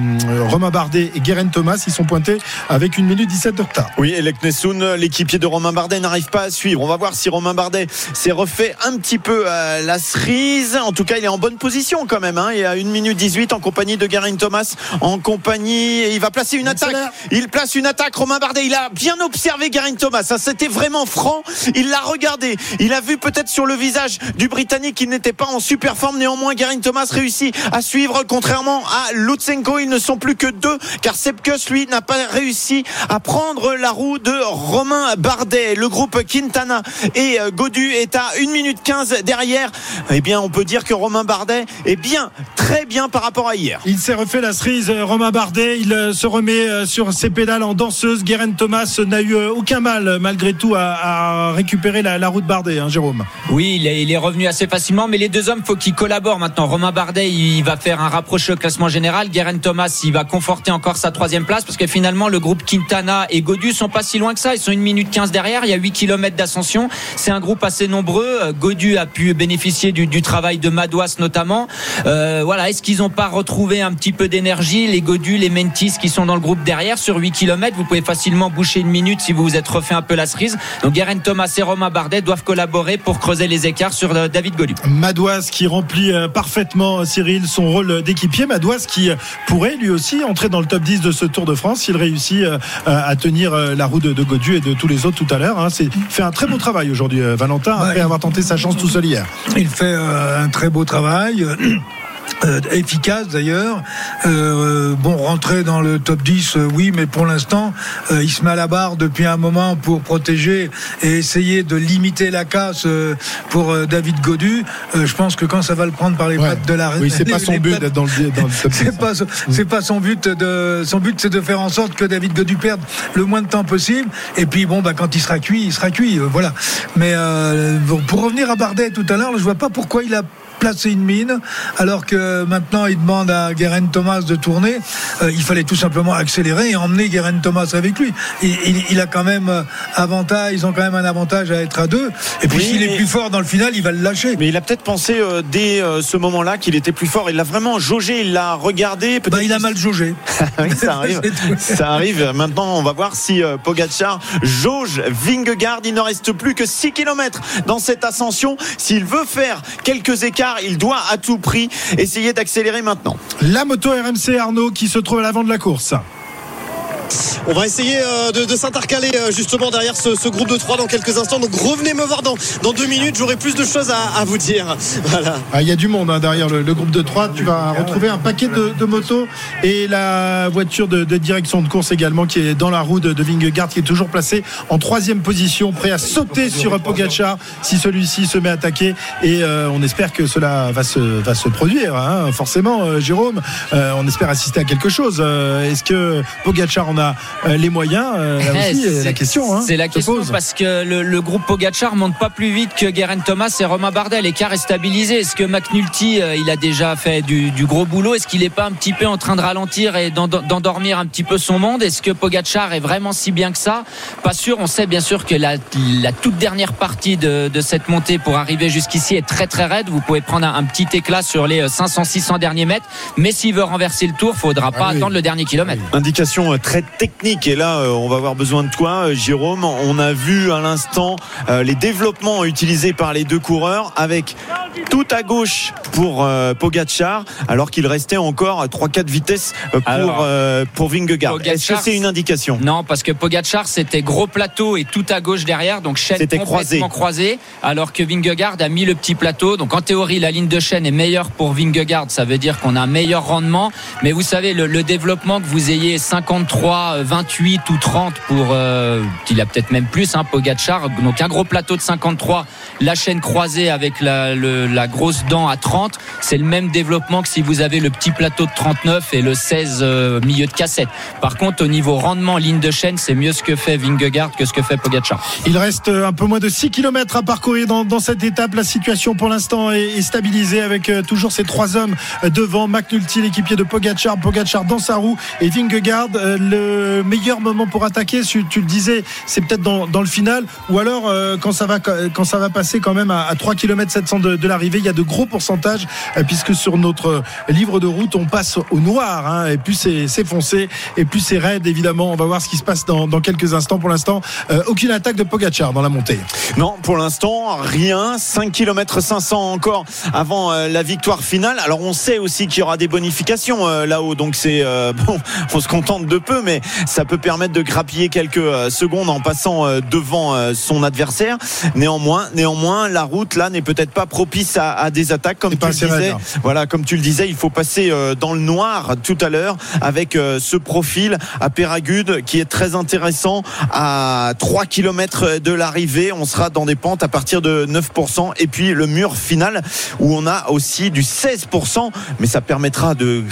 Romain Bardet et Guérin Thomas. Ils sont pointés avec une minute 17 de retard. Oui, Elek Nessoun, l'équipier de Romain Bardet, n'arrive pas à suivre. On va voir si Romain Bardet s'est refait un petit peu la cerise. En tout cas, il est en bonne position quand même. Hein. Il est à 1 minute 18 en compagnie de Guérin Thomas en compagnie. Il va placer une attaque. Il place une attaque. Romain Bardet, il a bien observé Garin Thomas. Ça, c'était vraiment franc. Il l'a regardé. Il a vu peut-être sur le visage du Britannique qu'il n'était pas en super forme. Néanmoins, Garin Thomas réussit à suivre. Contrairement à Lutsenko, ils ne sont plus que deux car Sepkus, lui, n'a pas réussi à prendre la roue de Romain Bardet. Le groupe Quintana et euh, Godu est à 1 minute 15 derrière. Eh bien, on peut dire que Romain Bardet est bien, très bien par rapport à hier. Il s'est refait la cerise, euh, Romain Bardet. Il euh, se remet euh, sur ses pédales en danseuse. Guérin Thomas n'a eu euh, aucun mal, malgré tout, à, récupérer la, route Bardet, hein, Jérôme. Oui, il est, revenu assez facilement, mais les deux hommes, faut qu'ils collaborent maintenant. Romain Bardet, il va faire un rapproché au classement général. Guérin Thomas, il va conforter encore sa troisième place, parce que finalement, le groupe Quintana et Godu sont pas si loin que ça. Ils sont une minute 15 derrière. Il y a 8 km d'ascension. C'est un groupe assez nombreux. Godu a pu bénéficier du, travail de Madouas notamment. voilà, est-ce qu'ils n'ont pas retrouvé un petit peu d'énergie? Les Godu, les Mentis qui sont dans le groupe derrière sur 8 km. Vous pouvez facilement boucher une minute si vous vous êtes refait un peu la cerise. Donc Guerin Thomas et Romain Bardet doivent collaborer pour creuser les écarts sur euh, David Godu. Madouas qui remplit euh, parfaitement euh, Cyril son rôle d'équipier. Madouas qui pourrait lui aussi entrer dans le top 10 de ce Tour de France s'il réussit à tenir la roue de, Godu et de tous les autres tout à l'heure. Hein. C'est fait un très beau travail aujourd'hui, Valentin, après avoir tenté sa chance tout seul hier. Il fait un très beau travail. euh, efficace d'ailleurs. Euh, bon, rentrer dans le top 10, euh, oui, mais pour l'instant, il se met à la barre depuis un moment pour protéger et essayer de limiter la casse pour David Godu. Je pense que quand ça va le prendre par les Ouais. pattes de la Oui, c'est pas son but d'être dans le, dans le top 10. c'est pas c'est pas son but de son but c'est de faire en sorte que David Godu perde le moins de temps possible et puis bon bah quand il sera cuit il sera cuit voilà mais bon, pour revenir à Bardet tout à l'heure je vois pas pourquoi il a placé une mine alors que maintenant il demande à Guerin Thomas de tourner Euh, il fallait tout simplement accélérer et emmener Guerin Thomas avec lui il, il- il a quand même euh, avantage ils ont quand même un avantage à être à deux et puis Oui, s'il est plus fort dans le final il va le lâcher Mais il a peut-être pensé euh, dès euh, ce moment-là qu'il était plus fort. Il l'a vraiment jaugé, il l'a regardé. bah, il a mal jaugé Oui, ça arrive. Ça arrive. Maintenant, on va voir si Pogacar jauge Vingegaard. Il ne reste plus que 6 km dans cette ascension. S'il veut faire quelques écarts, il doit à tout prix essayer d'accélérer maintenant. La moto RMC Arnaud qui se trouve à l'avant de la course. On va essayer euh, de, s'intercaler euh, justement derrière ce, groupe de trois dans quelques instants. Donc revenez me voir dans, dans deux minutes. J'aurai plus de choses à, vous dire. Ah, Il y a du monde hein, derrière le, groupe de 3. Tu vas retrouver un paquet de, motos et la voiture de, direction de course également qui est dans la roue de, Vingegaard qui est toujours placé en troisième position, prêt à sauter sur Pogacar si celui-ci se met à attaquer. Et euh, on espère que cela va se, va se produire, hein, forcément, Jérôme. On espère assister à quelque chose. Est-ce que Pogacar en a euh, les moyens Euh, Là Eh, aussi, c'est- la question. hein, c'est la question pose. parce que le, le groupe Pogachar monte pas plus vite que Guerin Thomas et Romain Bardet. L'écart est stabilisé. Est-ce que McNulty, euh, il a déjà fait du, du gros boulot? Est-ce qu'il est pas un petit peu en train de ralentir et d'en- d'endormir un petit peu son monde? Est-ce que Pogachar est vraiment si bien que ça? Pas sûr. On sait bien sûr que la, la toute dernière partie de, de cette montée pour arriver jusqu'ici est très très raide. Vous pouvez prendre un, un petit éclat sur les 500-600 derniers mètres. Mais s'il veut renverser le tour, faudra pas Ah oui. attendre le dernier kilomètre. Indication euh, technique et là euh, on va avoir besoin de toi euh, Jérôme. On a vu à l'instant euh, les développements utilisés par les deux coureurs avec tout à gauche pour Pogacar alors qu'il restait encore 3-4 vitesses pour, Alors, pour Vingegaard. Est-ce que c'est une indication? Non, parce que Pogachar c'était gros plateau et tout à gauche derrière, donc chaîne complètement croisée, alors que Vingegaard a mis le petit plateau. Donc en théorie, la ligne de chaîne est meilleure pour Vingegaard, ça veut dire qu'on a un meilleur rendement. Mais vous savez, le, le développement que vous ayez 53, euh, 28 ou 30 pour, euh, qu'il a peut-être même plus, hein, Pogachar. Donc un gros plateau de 53, la chaîne croisée avec la, le- grosse dent à 30, c'est le même développement que si vous avez le petit plateau de 39 et le 16 euh, milieu de cassette. Par contre, au niveau rendement, ligne de chaîne, c'est mieux ce que fait Vingegaard que ce que fait Pogacar. Il reste un peu moins de 6 km à parcourir dans, cette étape. La situation pour l'instant est, stabilisée avec euh, toujours ces trois hommes euh, devant McNulty, l'équipier de Pogachar, Pogachar dans sa roue et Vingegaard. euh, le meilleur moment pour attaquer, tu, le disais, c'est peut-être dans, le final ou alors euh, quand ça va quand ça va passer quand même à, à 3 km 700 de, l'arrivée, il y a de gros pourcentages euh, puisque sur notre livre de route on passe au noir hein, et plus c'est foncé et plus c'est raide évidemment. On va voir ce qui se passe dans, quelques instants. Pour l'instant, euh, aucune attaque de Pogachar dans la montée. Non, pour l'instant, rien. 5 km 500 encore avant la victoire finale. Alors on sait aussi qu'il y aura des bonifications là-haut, donc c'est bon, on se contente de peu, mais ça peut permettre de grappiller quelques euh, secondes en passant euh, devant euh, son adversaire. Néanmoins, néanmoins, la route là n'est peut-être pas propice à, à des attaques comme tu le disais. hein. Voilà, comme tu le disais, il faut passer dans le noir tout à l'heure avec ce profil à Péragude qui est très intéressant à 3 km de l'arrivée. On sera dans des pentes à partir de 9% et puis le mur final où on a aussi du 16%, mais ça permettra de,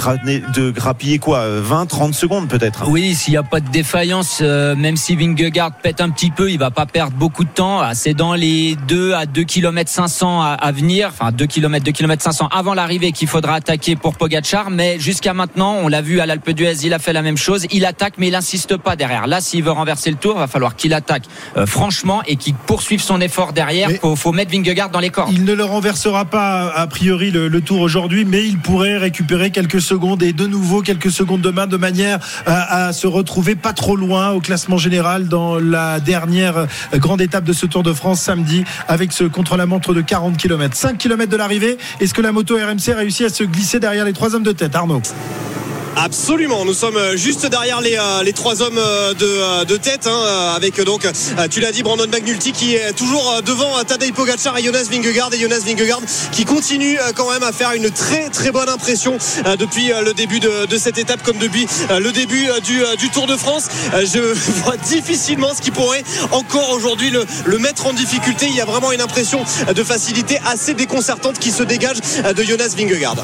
de grappiller quoi 20, 30 secondes peut-être. Oui, s'il n'y a pas de défaillance, euh, même si Vingegaard pète un petit peu, il va pas perdre beaucoup de temps. C'est dans les 2 à 2 km 500 à, à venir, enfin 2 km, 2 km 500 avant l'arrivée qu'il faudra attaquer pour Pogachar. Mais jusqu'à maintenant, on l'a vu à l'Alpe d'Huez, il a fait la même chose. Il attaque, mais il insiste pas derrière. Là, s'il veut renverser le tour, va falloir qu'il attaque euh, franchement et qu'il poursuive son effort derrière. Mais- Faut, faut mettre Vingegaard dans les cordes. Il ne le renversera pas a priori le, le tour aujourd'hui, mais il pourrait récupérer quelques secondes et de nouveau quelques secondes demain de manière à, à se retrouver pas trop loin au classement général dans la dernière euh, grande étape de ce Tour de France samedi avec ce contre-la-montre de 40 km. 5 km de l'arrivée. Est-ce que la moto RMC réussit à se glisser derrière les trois hommes de tête, Arnaud? Absolument, nous sommes euh, juste derrière les, euh, trois hommes euh, de, tête, hein, avec donc, tu l'as dit, Brandon McNulty qui est toujours devant Tadej Pogacar et Jonas Vingegaard et Jonas Vingegaard qui continue quand même à faire une très très bonne impression depuis le début de, cette étape comme depuis le début du, Tour de France. Je vois difficilement ce qui pourrait encore aujourd'hui le, le mettre en difficulté. Il y a vraiment une impression de facilité assez déconcertante qui se dégage de Jonas Vingegaard.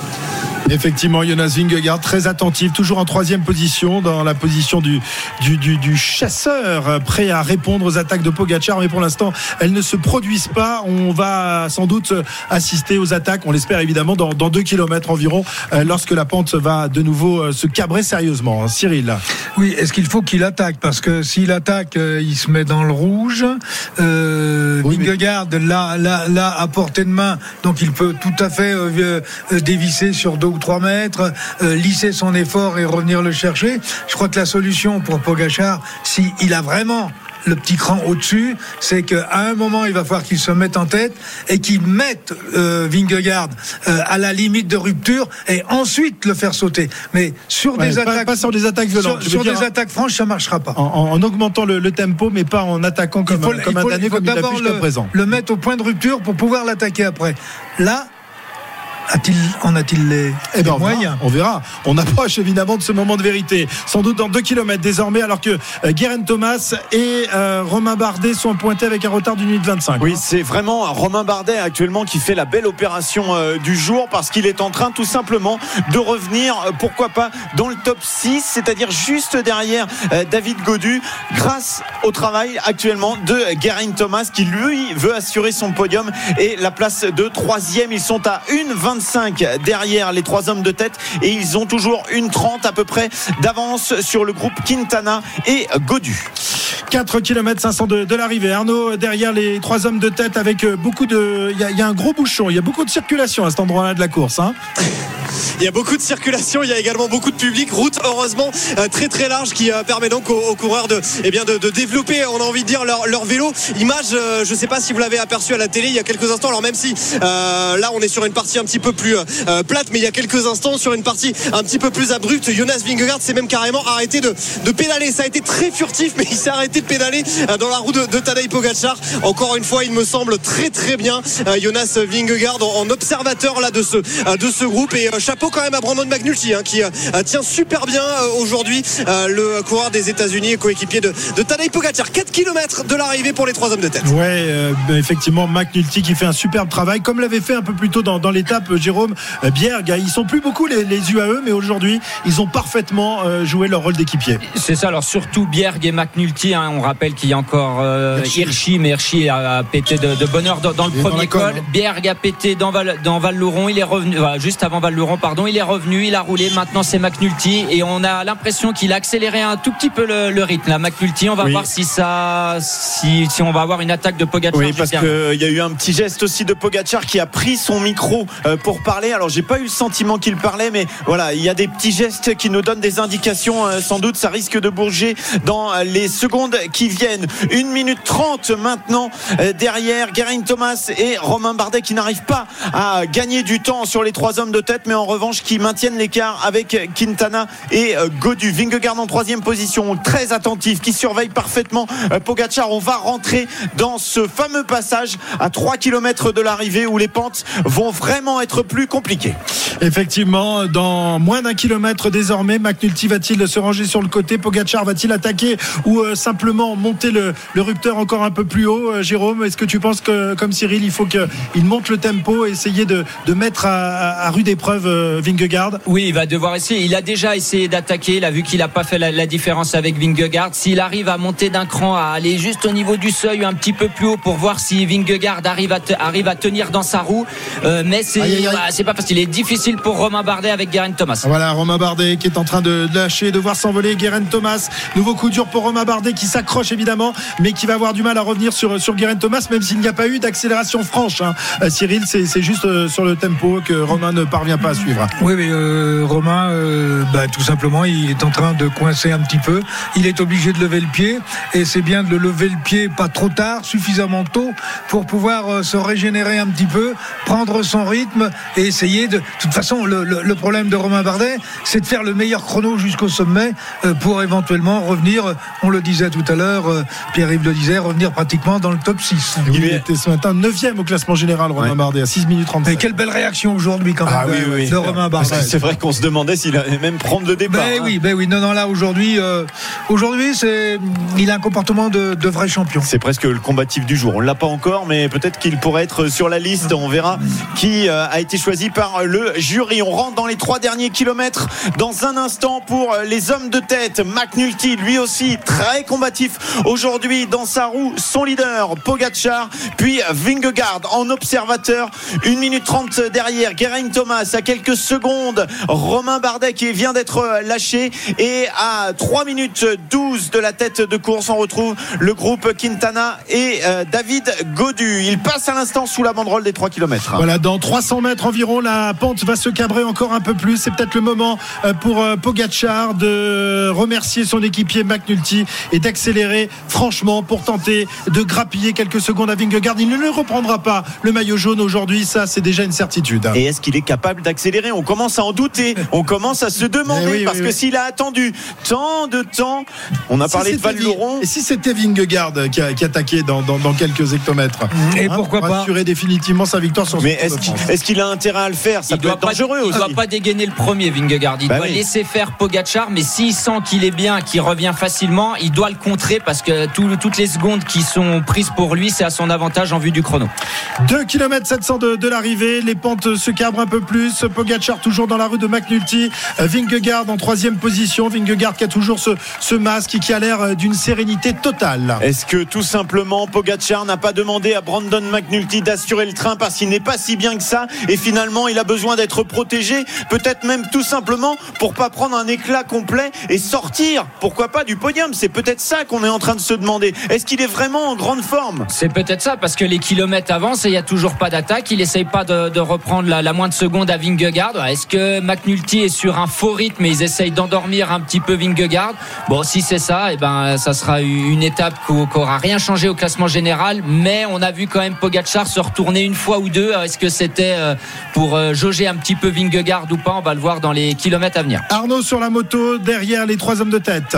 Effectivement, Jonas Vingegaard très attentif, toujours en troisième position, dans la position du, du, du, du chasseur, euh, prêt à répondre aux attaques de Pogacar, mais pour l'instant, elles ne se produisent pas. On va sans doute assister aux attaques, on l'espère évidemment, dans, dans deux kilomètres environ, euh, lorsque la pente va de nouveau euh, se cabrer sérieusement. Cyril. Oui, est-ce qu'il faut qu'il attaque? Parce que s'il attaque, il se met dans le rouge. Euh, Vingegaard, là, là, là, à portée de main, donc il peut tout à fait euh, dévisser sur deux ou trois mètres, euh, lisser son effort et revenir le chercher. Je crois que la solution pour Pogachar, s'il a vraiment le petit cran au-dessus, c'est qu'à un moment, il va falloir qu'il se mette en tête et qu'il mette euh, Vingegaard euh, à la limite de rupture et ensuite le faire sauter. Mais sur Ouais, des pas- attaques, pas sur des attaques violentes, sur, sur des attaques franches, ça marchera pas. En, en- en augmentant le, le tempo, mais pas en attaquant comme, un- comme un damné, comme il l'a fait d'abord jusqu'à le, présent. le mettre au point de rupture pour pouvoir l'attaquer après. Là, a-t-il, en a-t-il les, Eh ben, les on, verra, moyens on verra. On approche évidemment de ce moment de vérité. Sans doute dans 2 km désormais, alors que euh, Guérin Thomas et euh, Romain Bardet sont pointés avec un retard d'une minute 25. Oui, c'est vraiment Romain Bardet actuellement qui fait la belle opération euh, du jour parce qu'il est en train tout simplement de revenir, euh, pourquoi pas, dans le top 6, c'est-à-dire juste derrière euh, David Godu, grâce au travail actuellement de Guerin Thomas qui lui veut assurer son podium et la place de troisième. Ils sont à 1,25 derrière les trois hommes de tête et ils ont toujours une 30 à peu près d'avance sur le groupe Quintana et Godu. 4 km 500 de, de l'arrivée. Arnaud derrière les trois hommes de tête avec euh, beaucoup de. Il y, a- un gros bouchon, il y a beaucoup de circulation à cet endroit-là de la course. hein. Il y a beaucoup de circulation, il y a également beaucoup de public. Route, heureusement, euh, très très large qui euh, permet donc aux, coureurs de, eh bien, de, développer, on a envie de dire, leur, vélo. Image, je ne sais pas si vous l'avez aperçu à la télé il y a quelques instants. Alors même si là on est sur une partie un petit peu plus plate, mais il y a quelques instants sur une partie un petit peu plus abrupte, Jonas Vingegaard s'est même carrément arrêté de, de pédaler. Ça a été très furtif, mais il s'est arrêté de pédaler euh, dans la roue de, de Tadej Pogacar. Encore une fois, il me semble très très bien euh, Jonas Vingegaard en, observateur là de ce euh, de ce groupe et chapeau quand même à Brandon McNulty hein, qui tient super bien aujourd'hui le coureur des États-Unis et coéquipier de, de Tadej Pogacar. 4 km de l'arrivée pour les trois hommes de tête. Ouais, euh, ben, effectivement, McNulty qui fait un superbe travail, comme l'avait fait un peu plus tôt dans, dans l'étape Jérôme Bierg. Ils sont plus beaucoup les, les UAE, mais aujourd'hui, ils ont parfaitement euh, joué leur rôle d'équipier. C'est ça, alors surtout Bierg et McNulty. Hein, on rappelle qu'il y a encore euh, Hirschi, mais Hirschi a, a pété de, de bonheur dans, dans le dans premier col. hein. Bierg a pété dans Val, dans Val-Louron. Il est revenu, juste avant Val-Louron, pardon. Il est revenu, il a roulé. Maintenant, c'est McNulty. Et on a l'impression qu'il a accéléré un tout petit peu le, le rythme. Là, McNulty, on va Oui. voir si ça, si, si on va avoir une attaque de Pogacar. Oui, parce qu'il y a eu un petit geste aussi de Pogachar qui a pris son micro euh, pour parler. Alors, j'ai pas eu le sentiment qu'il parlait, mais voilà, il y a des petits gestes qui nous donnent des indications. Euh, Sans doute, ça risque de bouger dans euh, les secondes qui viennent. Une minute trente maintenant euh, derrière Guerin Thomas et Romain Bardet qui n'arrivent pas à gagner du temps sur les trois hommes de tête, mais en revanche qui maintiennent l'écart avec Quintana et euh, Godu. Vingegaard en troisième position, très attentif, qui surveille parfaitement euh, Pogacar. On va rentrer dans ce fameux passage à 3 km de l'arrivée où les pentes vont vraiment être plus compliquées. Effectivement, dans moins d'un kilomètre désormais, McNulty va-t-il se ranger sur le côté? Pogacar va-t-il attaquer ou simplement monter le, le rupteur encore un peu plus haut Euh, Jérôme, est-ce que tu penses que, comme Cyril, il faut qu'il monte le tempo et essayer de, de mettre à, rude épreuve euh, Vingegaard? Oui, il va devoir essayer. Il a déjà essayé d'attaquer. Il a vu qu'il n'a pas fait la, la différence avec Vingegaard. S'il arrive à monter d'un cran, à aller juste au niveau du seuil, un petit peu plus haut pour voir si Vingegaard arrive à, te- arrive à tenir dans sa roue. Euh, mais c'est c'est pas facile. Il est difficile pour Romain Bardet avec Garen Thomas. Voilà, Romain Bardet qui est en train de lâcher, de voir s'envoler Guérin Thomas. Nouveau coup dur pour Romain Bardet qui s'accroche évidemment, mais qui va avoir du mal à revenir sur, sur Guérin Thomas, même s'il n'y a pas eu d'accélération franche. hein. Euh, Cyril, c'est juste euh, sur le tempo que Romain ne parvient pas à suivre. Oui, mais euh, Romain, bah, tout simplement, il est en train de coincer un petit peu. Il est obligé de lever le pied et c'est bien de le lever le pied pas trop tard, suffisamment tôt pour pouvoir se régénérer un petit peu, prendre son rythme et essayer de. De toute façon, le, le- le problème de Romain Bardet, c'est de faire le meilleur chrono jusqu'au sommet pour éventuellement revenir. On le disait tout à l'heure, euh, Pierre-Yves le disait, revenir pratiquement dans le top 6. Il était ce matin 9 au classement général, Romain Ouais. Bardet, à 6 minutes 37. Mais quelle belle réaction aujourd'hui quand même Ah oui, de, oui. de Romain Parce Bardet. que C'est vrai qu'on se demandait s'il allait même prendre le départ. Ben hein. oui, ben oui, non, non, là aujourd'hui, euh, aujourd'hui, c'est, il a un comportement de, de vrai champion. C'est presque le combatif du jour. On l'a pas encore, mais peut-être qu'il pourrait être sur la liste. On verra qui euh, a été choisi par le jury. On rentre dans les trois derniers kilomètres dans un instant pour euh, les hommes de tête. McNulty, lui aussi très combatif aujourd'hui dans sa roue. Son leader, Pogacar, puis Vingegaard en observateur. 1 minute 30 derrière. Geraint Thomas à quelques secondes. Romain Bardet qui vient d'être lâché et à 3 minutes 12 de la tête de course, on retrouve le groupe Quintana et euh, David Godu. Il passe à l'instant sous la banderole des 3 km. Voilà, dans 300 mètres environ, la pente va se cabrer encore un peu plus. C'est peut-être le moment euh, pour euh, Pogacar de remercier son équipier McNulty d'accélérer franchement pour tenter de grappiller quelques secondes à Vingegaard. Il ne le reprendra pas le maillot jaune aujourd'hui, ça c'est déjà une certitude. Et est-ce qu'il est capable d'accélérer? On commence à en douter. On commence à se demander Eh oui, parce oui, que oui. s'il a attendu tant de temps, on a Si parlé de. Vi- Et si c'était Vingegaard qui, a- qui attaquait dans, dans- dans quelques hectomètres Et Hein, pourquoi pour pas assurer définitivement sa victoire sur ce Mais est-ce qu'il est-ce qu'il a intérêt à le faire? Ça il peut doit être pas, dangereux il aussi. doit pas dégainer le premier Vingegaard. Il Bah doit oui. laisser faire Pogachar, mais s'il sent qu'il est bien, qu'il revient facilement, il doit le contrer parce que tout- toutes les secondes qui sont prises pour lui, c'est à son avantage en vue du chrono. 2 km 700 de, de l'arrivée, les pentes se cabrent un peu plus. Pogacar toujours dans la rue de McNulty, Euh, Vingegaard en troisième position. Vingegaard qui a toujours ce, ce masque et qui a l'air d'une sérénité totale. Est-ce que tout simplement Pogacar n'a pas demandé à Brandon McNulty d'assurer le train parce qu'il n'est pas si bien que ça et finalement il a besoin d'être protégé peut-être même tout simplement pour pas prendre un éclat complet et sortir pourquoi pas du podium? C'est peut-être ça qu'on est en train de se demander est-ce qu'il est vraiment en grande forme? C'est peut-être ça, parce que les kilomètres avancent et il n'y a toujours pas d'attaque. Il essaye pas de, de reprendre la, la moindre seconde à Vingegaard. Est-ce que McNulty est sur un faux rythme et ils essayent d'endormir un petit peu Vingegaard? Bon, si c'est ça, eh ben, ça sera une étape qui n'aura rien changé au classement général. Mais on a vu quand même Pogacar se retourner une fois ou deux. Est-ce que c'était euh, pour euh, jauger un petit peu Vingegaard ou pas? On va le voir dans les kilomètres à venir. Arnaud sur la moto, derrière les trois hommes de tête.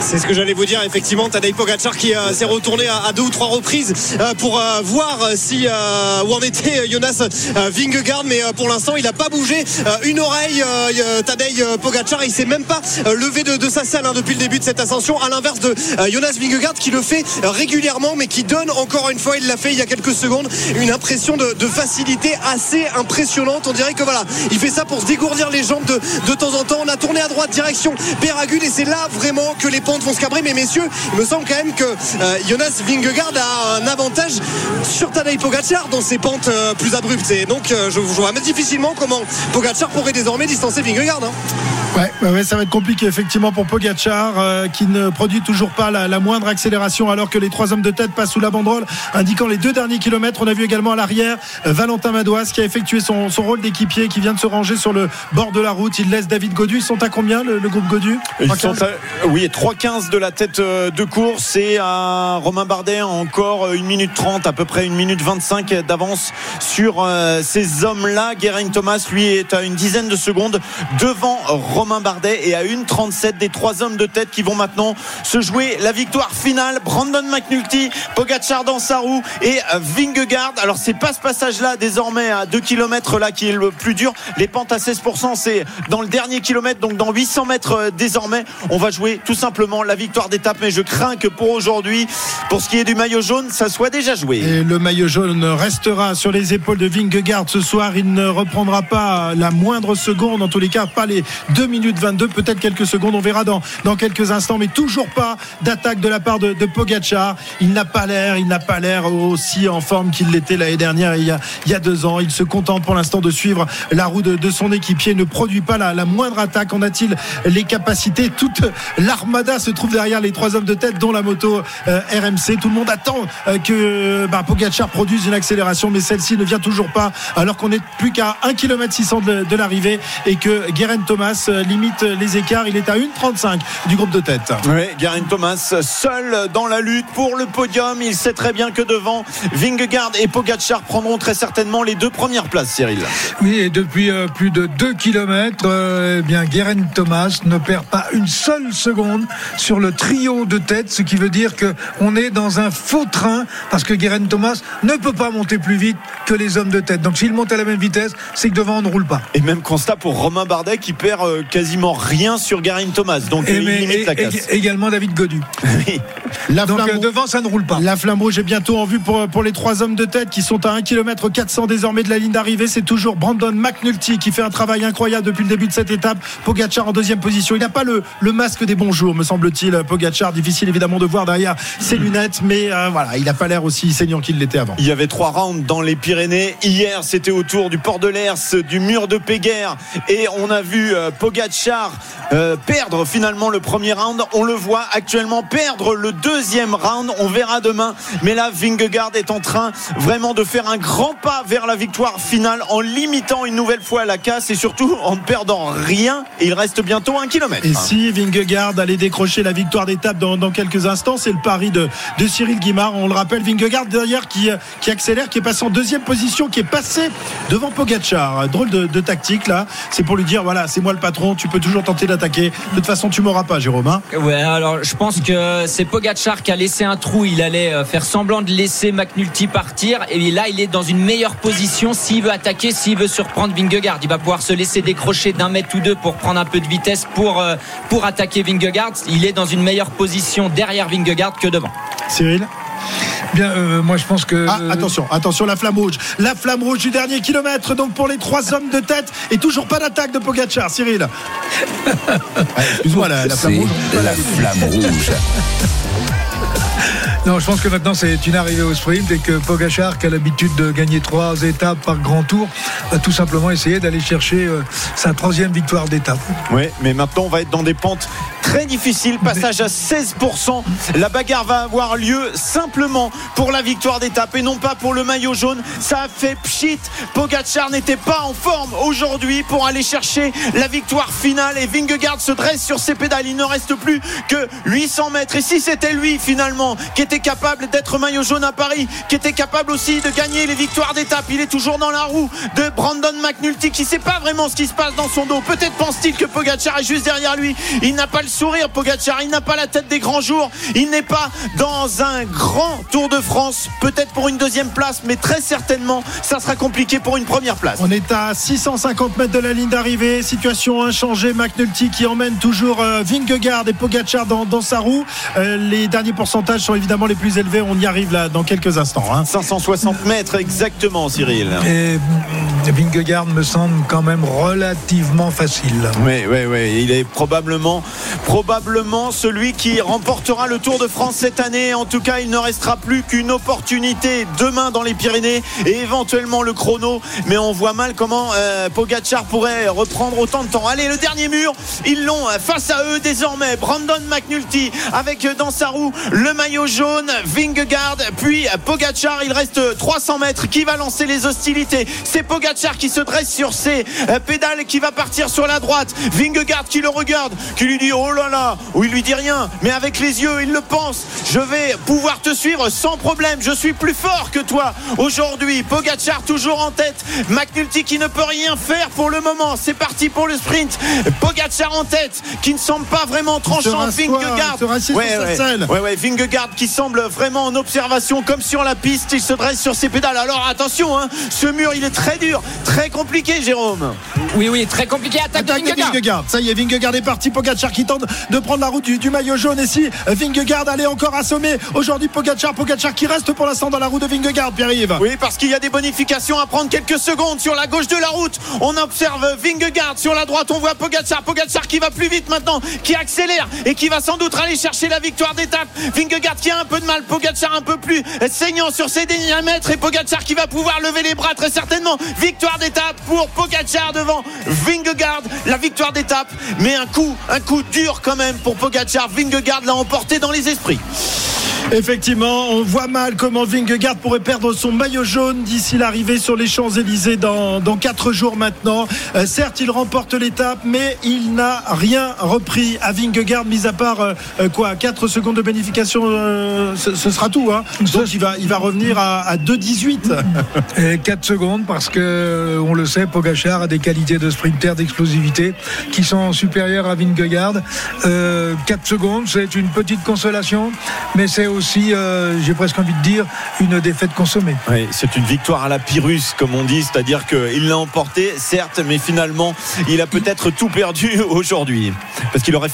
C'est ce que j'allais vous dire, effectivement. Tadej Pogacar qui euh, s'est retourné à, deux ou trois reprises euh, pour euh, voir si où en était Jonas Vingegaard, mais pour l'instant il n'a pas bougé une oreille. Tadej Pogacar, il s'est même pas levé de, sa selle hein, depuis le début de cette ascension, à l'inverse de Jonas Vingegaard qui le fait régulièrement, mais qui donne encore une fois, il l'a fait il y a quelques secondes, une impression de, facilité assez impressionnante. On dirait que voilà, il fait ça pour se dégourdir les jambes de, de temps en temps. On a tourné à droite direction Péragude et c'est là vraiment que les pentes vont se cabrer. Mais messieurs, il me semble quand même que euh, Jonas Vingegaard a un avantage sur Tadej Pogacar dans ses pentes euh, plus abruptes. Et donc, euh, je, vois difficilement comment Pogacar pourrait désormais distancer Vingegaard. hein. Ouais, ça va être compliqué effectivement pour Pogacar euh, qui ne produit toujours pas la, la moindre accélération alors que les trois hommes de tête passent sous la banderole indiquant les deux derniers kilomètres. On a vu également à l'arrière euh, Valentin Madouas qui a effectué son, son rôle d'équipier qui vient de se ranger sur le bord de la route. Il laisse David Godu. Ils sont à combien le, le groupe Godu? Ils 3,15? sont à- oui, 3-15 de la tête euh, de course et à Romain Bardet encore 1 minute 30, à peu près 1 minute 25 d'avance sur euh, ces hommes-là. Guérin Thomas, lui, est à une dizaine de secondes devant Romain Bardet et à 1,37 des trois hommes de tête qui vont maintenant se jouer la victoire finale. Brandon McNulty, Pogacar dans sa roue et euh, Vingegaard. Alors, c'est pas ce passage-là désormais à 2 km là qui est le plus dur. Les pentes à 16%, c'est dans le dernier kilomètre, donc dans 800 mètres euh, désormais. On va jouer tout simplement la victoire d'étape, mais je crains que pour aujourd'hui, pour ce qui est du maillot jaune, ça soit déjà joué. Et le maillot jaune restera sur les épaules de Vingegaard ce soir. Il ne reprendra pas la moindre seconde, en tous les cas pas les deux minutes minutes 22, peut-être quelques secondes, on verra dans, dans quelques instants, mais toujours pas d'attaque de la part de, de Pogacar. Il n'a pas l'air, il n'a pas l'air aussi en forme qu'il l'était l'année dernière il y, a, il y a deux ans. Il se contente pour l'instant de suivre la roue de, son équipier, ne produit pas la, la moindre attaque. En a-t-il les capacités Toute l'armada se trouve derrière les trois hommes de tête, dont la moto euh, RMC. Tout le monde attend euh, que bah, Pogacar produise une accélération, mais celle-ci ne vient toujours pas, alors qu'on n'est plus qu'à 1 km 600 de, de l'arrivée et que Guerin Thomas euh, limite les écarts. Il est à 1,35 du groupe de tête. Oui, Garin Thomas seul dans la lutte pour le podium. Il sait très bien que devant Vingegaard et Pogacar prendront très certainement les deux premières places, Cyril. Oui, et depuis euh, plus de 2 km, eh bien Guerin Thomas ne perd pas une seule seconde sur le trio de tête, ce qui veut dire qu'on est dans un faux train parce que Guerin Thomas ne peut pas monter plus vite que les hommes de tête. Donc s'il monte à la même vitesse, c'est que devant on ne roule pas. Et même constat pour Romain Bardet qui perd euh, quasiment rien sur Garin Thomas. Donc Et il mais- limite la casse. et- également David Godu. Oui. La Donc flamme euh, devant ça ne roule pas. La flamme rouge est bientôt en vue pour, pour les trois hommes de tête qui sont à 1 km 400 désormais de la ligne d'arrivée. C'est toujours Brandon McNulty qui fait un travail incroyable depuis le début de cette étape. Pogacar en deuxième position. Il n'a pas le, le masque des bons jours, me semble-t-il. Pogacar, difficile évidemment de voir derrière ses lunettes, mais euh, voilà, il n'a pas l'air aussi saignant qu'il l'était avant. Il y avait trois rounds dans les Pyrénées. Hier, c'était autour du port de l'Ers, du mur de Péguerre. Et on a vu euh, Pogacar euh, perdre finalement le premier round. On le voit actuellement perdre le deuxième round. On verra demain. Mais là, Vingegaard est en train vraiment de faire un grand pas vers la victoire finale en limitant une nouvelle fois la casse et surtout en ne perdant rien. Et il reste bientôt un kilomètre. Et si Vingegaard allait décrocher la victoire d'étape dans, dans quelques instants, c'est le pari de, Cyril Guimard. On le rappelle, Vingegaard derrière qui, euh, qui accélère, qui est passé en deuxième position, qui est passé devant Pogacar. Drôle de, tactique là. C'est pour lui dire voilà, c'est moi le patron, tu peux toujours tenter d'attaquer. De toute façon, tu m'auras pas, Jérôme. hein. Ouais, alors je pense que c'est Pogacar qui a laissé un trou. Il allait euh, faire semblant de laisser McNulty partir. Et là, il est dans une meilleure position s'il veut attaquer, s'il veut surprendre Vingegaard. Il va pouvoir se laisser décrocher d'un mètre ou deux pour prendre un peu de vitesse pour, euh, pour attaquer Vingegaard. Il est dans une meilleure position derrière Vingegaard que devant. Cyril Bien, euh, moi je pense que. Ah, attention, attention, la flamme rouge. La flamme rouge du dernier kilomètre, donc pour les trois hommes de tête. Et toujours pas d'attaque de Pogacar, Cyril. Ah, Excuse-moi, la, la flamme rouge. la flamme rouge. Non, je pense que maintenant c'est une arrivée au sprint et que Pogachar, qui a l'habitude de gagner trois étapes par grand tour, va tout simplement essayer d'aller chercher euh, sa troisième victoire d'étape. Oui, mais maintenant on va être dans des pentes très difficiles. Passage à 16%. La bagarre va avoir lieu simplement pour la victoire d'étape et non pas pour le maillot jaune. Ça a fait pchit. Pogacar n'était pas en forme aujourd'hui pour aller chercher la victoire finale et Vingegaard se dresse sur ses pédales. Il ne reste plus que 800 mètres. Et si c'était lui finalement qui était capable d'être maillot jaune à Paris, qui était capable aussi de gagner les victoires d'étape, il est toujours dans la roue de Brandon McNulty qui sait pas vraiment ce qui se passe dans son dos. Peut-être pense-t-il que Pogacar est juste derrière lui. Il n'a pas le sourire, Pogacar. Il n'a pas la tête des grands jours. Il n'est pas dans un grand Tour de France. Peut-être pour une deuxième place, mais très certainement, ça sera compliqué pour une première place. On est à 650 mètres de la ligne d'arrivée. Situation inchangée. McNulty qui emmène toujours euh, Vingegaard et Pogacar dans, dans sa roue. Euh, les derniers pourcentages sont évidemment les plus élevés. On y arrive là dans quelques instants. hein. 560 mètres exactement, Cyril. Et mm, Vingegaard me semble quand même relativement facile. Oui, oui, oui. Il est probablement, probablement celui qui remportera le Tour de France cette année. En tout cas, il ne restera plus qu'une opportunité demain dans les Pyrénées et éventuellement le chrono. Mais on voit mal comment euh, Pogacar pourrait reprendre autant de temps. Allez, le dernier mur, ils l'ont face à eux désormais. Brandon McNulty avec euh, dans sa roue le maillot jaune, Vingegaard, puis Pogacar. Il reste 300 mètres. Qui va lancer les hostilités? C'est Pogacar qui se dresse sur ses euh, pédales, qui va partir sur la droite. Vingegaard qui le regarde, qui lui dit oh là là, ou il lui dit rien, mais avec les yeux, il le pense. Je vais pouvoir te suivre sans problème. Je suis plus fort que toi aujourd'hui. Pogacar toujours en tête. McNulty qui ne peut rien faire pour le moment. C'est parti pour le sprint. Pogacar en tête, qui ne semble pas vraiment tranchant. Vingegaard. ouais. Ouais, ouais, Vingegaard qui semble vraiment en observation comme sur la piste. Il se dresse sur ses pédales. Alors attention, hein, ce mur il est très dur, très compliqué, Jérôme. Oui, oui, très compliqué. Attaque Attaque de Vingegaard. Vingegaard. Ça y est, Vingegaard est parti. Pogacar qui tente de prendre la route du, maillot jaune. Et si Vingegaard allait encore assommer aujourd'hui Pogacar, Pogacar qui reste pour l'instant dans la route de Vingegaard, Pierre-Yves. Oui, parce qu'il y a des bonifications à prendre quelques secondes sur la gauche de la route. On observe Vingegaard sur la droite. On voit Pogacar. Pogacar qui va plus vite maintenant, qui accélère et qui va sans doute aller chercher la victoire d'étape. Vingegaard qui a un peu de mal. Pogacar un peu plus saignant sur ses derniers mètres et Pogacar qui va pouvoir lever les bras très certainement. Victoire d'étape pour Pogacar devant Vingegaard. La victoire d'étape, mais un coup, un coup dur quand même pour Pogacar. Vingegaard l'a emporté dans les esprits. Effectivement, on voit mal comment Vingegaard pourrait perdre son maillot jaune d'ici l'arrivée sur les Champs-Élysées dans, dans 4 jours maintenant. Euh, certes, il remporte l'étape, mais il n'a rien repris à Vingegaard, mis à part euh, euh, quoi 4 secondes de bénéfication, euh, ce, ce sera tout. Hein. Donc il va, il va revenir à, à 2,18. Et 4 secondes parce que on le sait, Pogachar a des qualités de sprinter, d'explosivité qui sont supérieures à Vingegaard. Euh, 4 secondes, c'est une petite consolation, mais c'est aussi, euh, j'ai presque envie de dire, une défaite consommée. Oui, c'est une victoire à la Pyrrhus, comme on dit, c'est-à-dire qu'il l'a emporté, certes, mais finalement, il a peut-être tout perdu aujourd'hui. Parce qu'il aurait,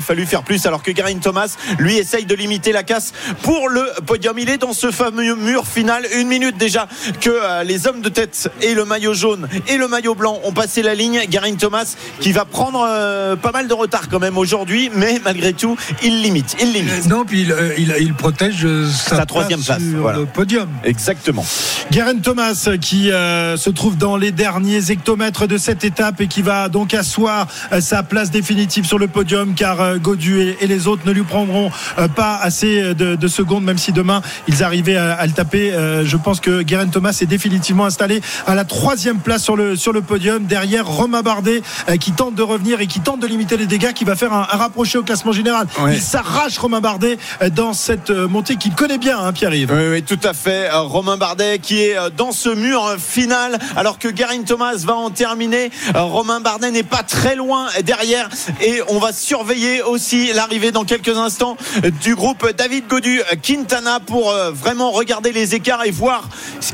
fallu faire plus, alors que Garin Thomas, lui, essaye de limiter la casse pour le podium. Il est dans ce fameux mur final, une minute déjà que euh, les hommes de tête et le maillot jaune et le maillot blanc ont passé la ligne. Garin Thomas qui va prendre euh, pas mal de retard quand même aujourd'hui, mais malgré tout, il limite. Il limite. Non, puis il, euh, il- il protège euh, sa, Sa troisième place, sur voilà. le podium. Exactement. Guerin Thomas qui euh, se trouve dans les derniers hectomètres de cette étape et qui va donc asseoir sa place définitive sur le podium car euh, Godu et, et les autres ne lui prendront euh, pas assez de, de secondes même si demain ils arrivaient à, à le taper. Je pense que Guerin Thomas est définitivement installé à la troisième place sur le, sur le podium derrière Romain Bardet qui tente de revenir et qui tente de limiter les dégâts qui va faire un, un rapproché au classement général. Ouais. Il s'arrache Romain Bardet euh, dans cette euh, montée qu'il connaît bien hein, Pierre-Yves. Oui, oui, tout à fait. Euh, Romain Bardet qui est dans ce mur final, alors que Garin Thomas va en terminer. Romain Bardet n'est pas très loin derrière et on va surveiller aussi l'arrivée dans quelques instants du groupe David Godu Quintana pour vraiment regarder les écarts et voir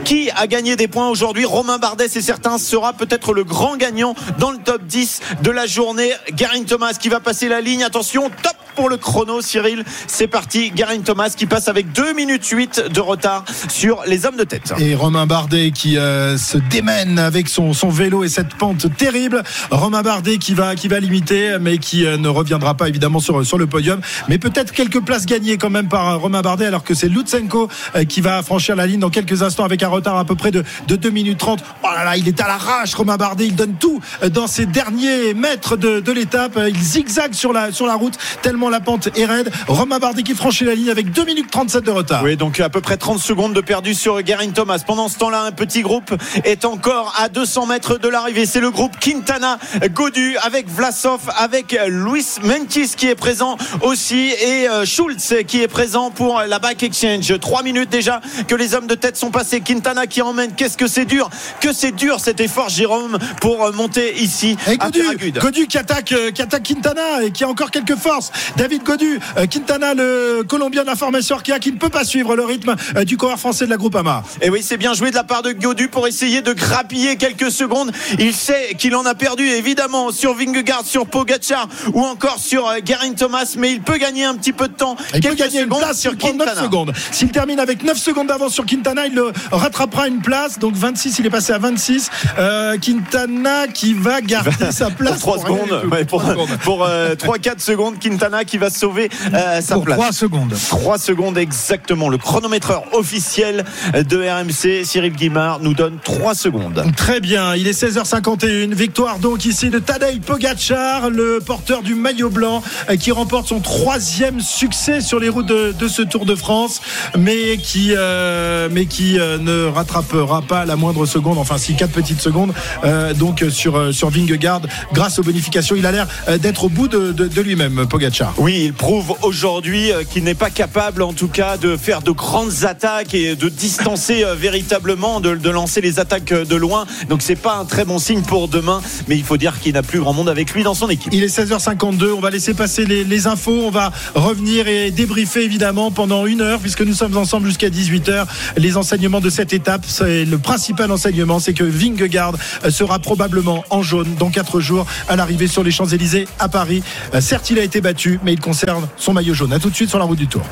qui a gagné des points aujourd'hui. Romain Bardet, c'est certain, sera peut-être le grand gagnant dans le top 10 de la journée. Garin Thomas qui va passer la ligne. Attention, top pour le chrono, Cyril. C'est parti. Garin Thomas qui passe avec 2 minutes 8 de retard sur les hommes de tête. Et Romain Bardet qui euh, se démène avec son, son vélo et cette pente terrible. Romain Bardet qui va, qui va limiter, mais qui euh, ne reviendra pas évidemment sur, sur le podium. Mais peut-être quelques places gagnées quand même par euh, Romain Bardet, alors que c'est Lutsenko euh, qui va franchir la ligne dans quelques instants avec un retard à peu près de, de 2 minutes 30. Oh là là, il est à l'arrache, Romain Bardet. Il donne tout euh, dans ses derniers mètres de, de l'étape. Il zigzague sur la, sur la route, tellement la pente est raide. Romain Bardet qui franchit la ligne avec 2 minutes 37 de retard. Oui, donc à peu près 30 secondes de perdu sur Garin Thomas. Pendant ce temps-là, un petit groupe est encore à 200 mètres de l'arrivée. C'est le groupe Quintana Godu avec Vlasov, avec Luis Menkis qui est présent aussi et euh, Schulz qui est présent pour la Bike Exchange. Trois minutes déjà que les hommes de tête sont passés. Quintana qui emmène. Qu'est-ce que c'est dur? Que c'est dur cet effort, Jérôme, pour monter ici Et à Godu. Godu qui attaque, euh, qui attaque Quintana et qui a encore quelques forces. David Godu, euh, Quintana, le Colombien de la formation Arkea, qui ne peut pas suivre le rythme euh, du coureur français de la groupe Ama. Et oui, c'est bien joué de la part de Godu pour essayer de grappiller quelques secondes. Il sait qu'il en a perdu évidemment sur Vingegaard, sur Pogacar ou encore sur euh, Garin Thomas, mais il peut gagner un petit peu de temps. Il peut gagner une secondes place sur s'il prend 9 Quintana. secondes. S'il termine avec 9 secondes d'avance sur Quintana, il le rattrapera une place. Donc 26, il est passé à 26. Euh, Quintana qui va garder sa place. Pour 3 pour rien secondes, ouais, pour, secondes. pour 3-4 secondes, Quintana qui va sauver euh, sa Pour place. 3 secondes. 3 secondes exactement. Le chronométreur officiel de RMC, Cyril Guimard, nous donne 3 secondes. Très bien, il est 16h51. Victoire donc ici de Tadej Pogacar, le porteur du maillot blanc, euh, qui remporte son troisième succès sur les routes de, de ce Tour de France, mais qui, euh, mais qui euh, ne rattrapera pas la moindre seconde, enfin si quatre petites secondes, euh, donc sur, sur Vingegaard, grâce aux bonifications. Il a l'air d'être au bout de, de- de lui-même, Pogacar. Oui, il prouve aujourd'hui euh, qu'il n'est pas capable, en tout cas, de faire de grandes attaques et de distancer euh, véritablement, de, de lancer les attaques euh, de loin. Donc, c'est pas un très bon signe pour demain, mais il faut dire qu'il n'a plus grand monde avec lui dans son équipe. Il est 16h52, on va laisser passer les, les infos, on va revenir et débriefer évidemment pendant une heure puisque nous sommes ensemble jusqu'à 18h. Les enseignements de cette étape, c'est le principal enseignement, c'est que Vingegaard sera probablement en jaune dans 4 jours à l'arrivée sur les Champs-Élysées à Paris. Euh, Certes, il a été battu, mais il conserve son maillot jaune. À tout de suite sur la route du Tour.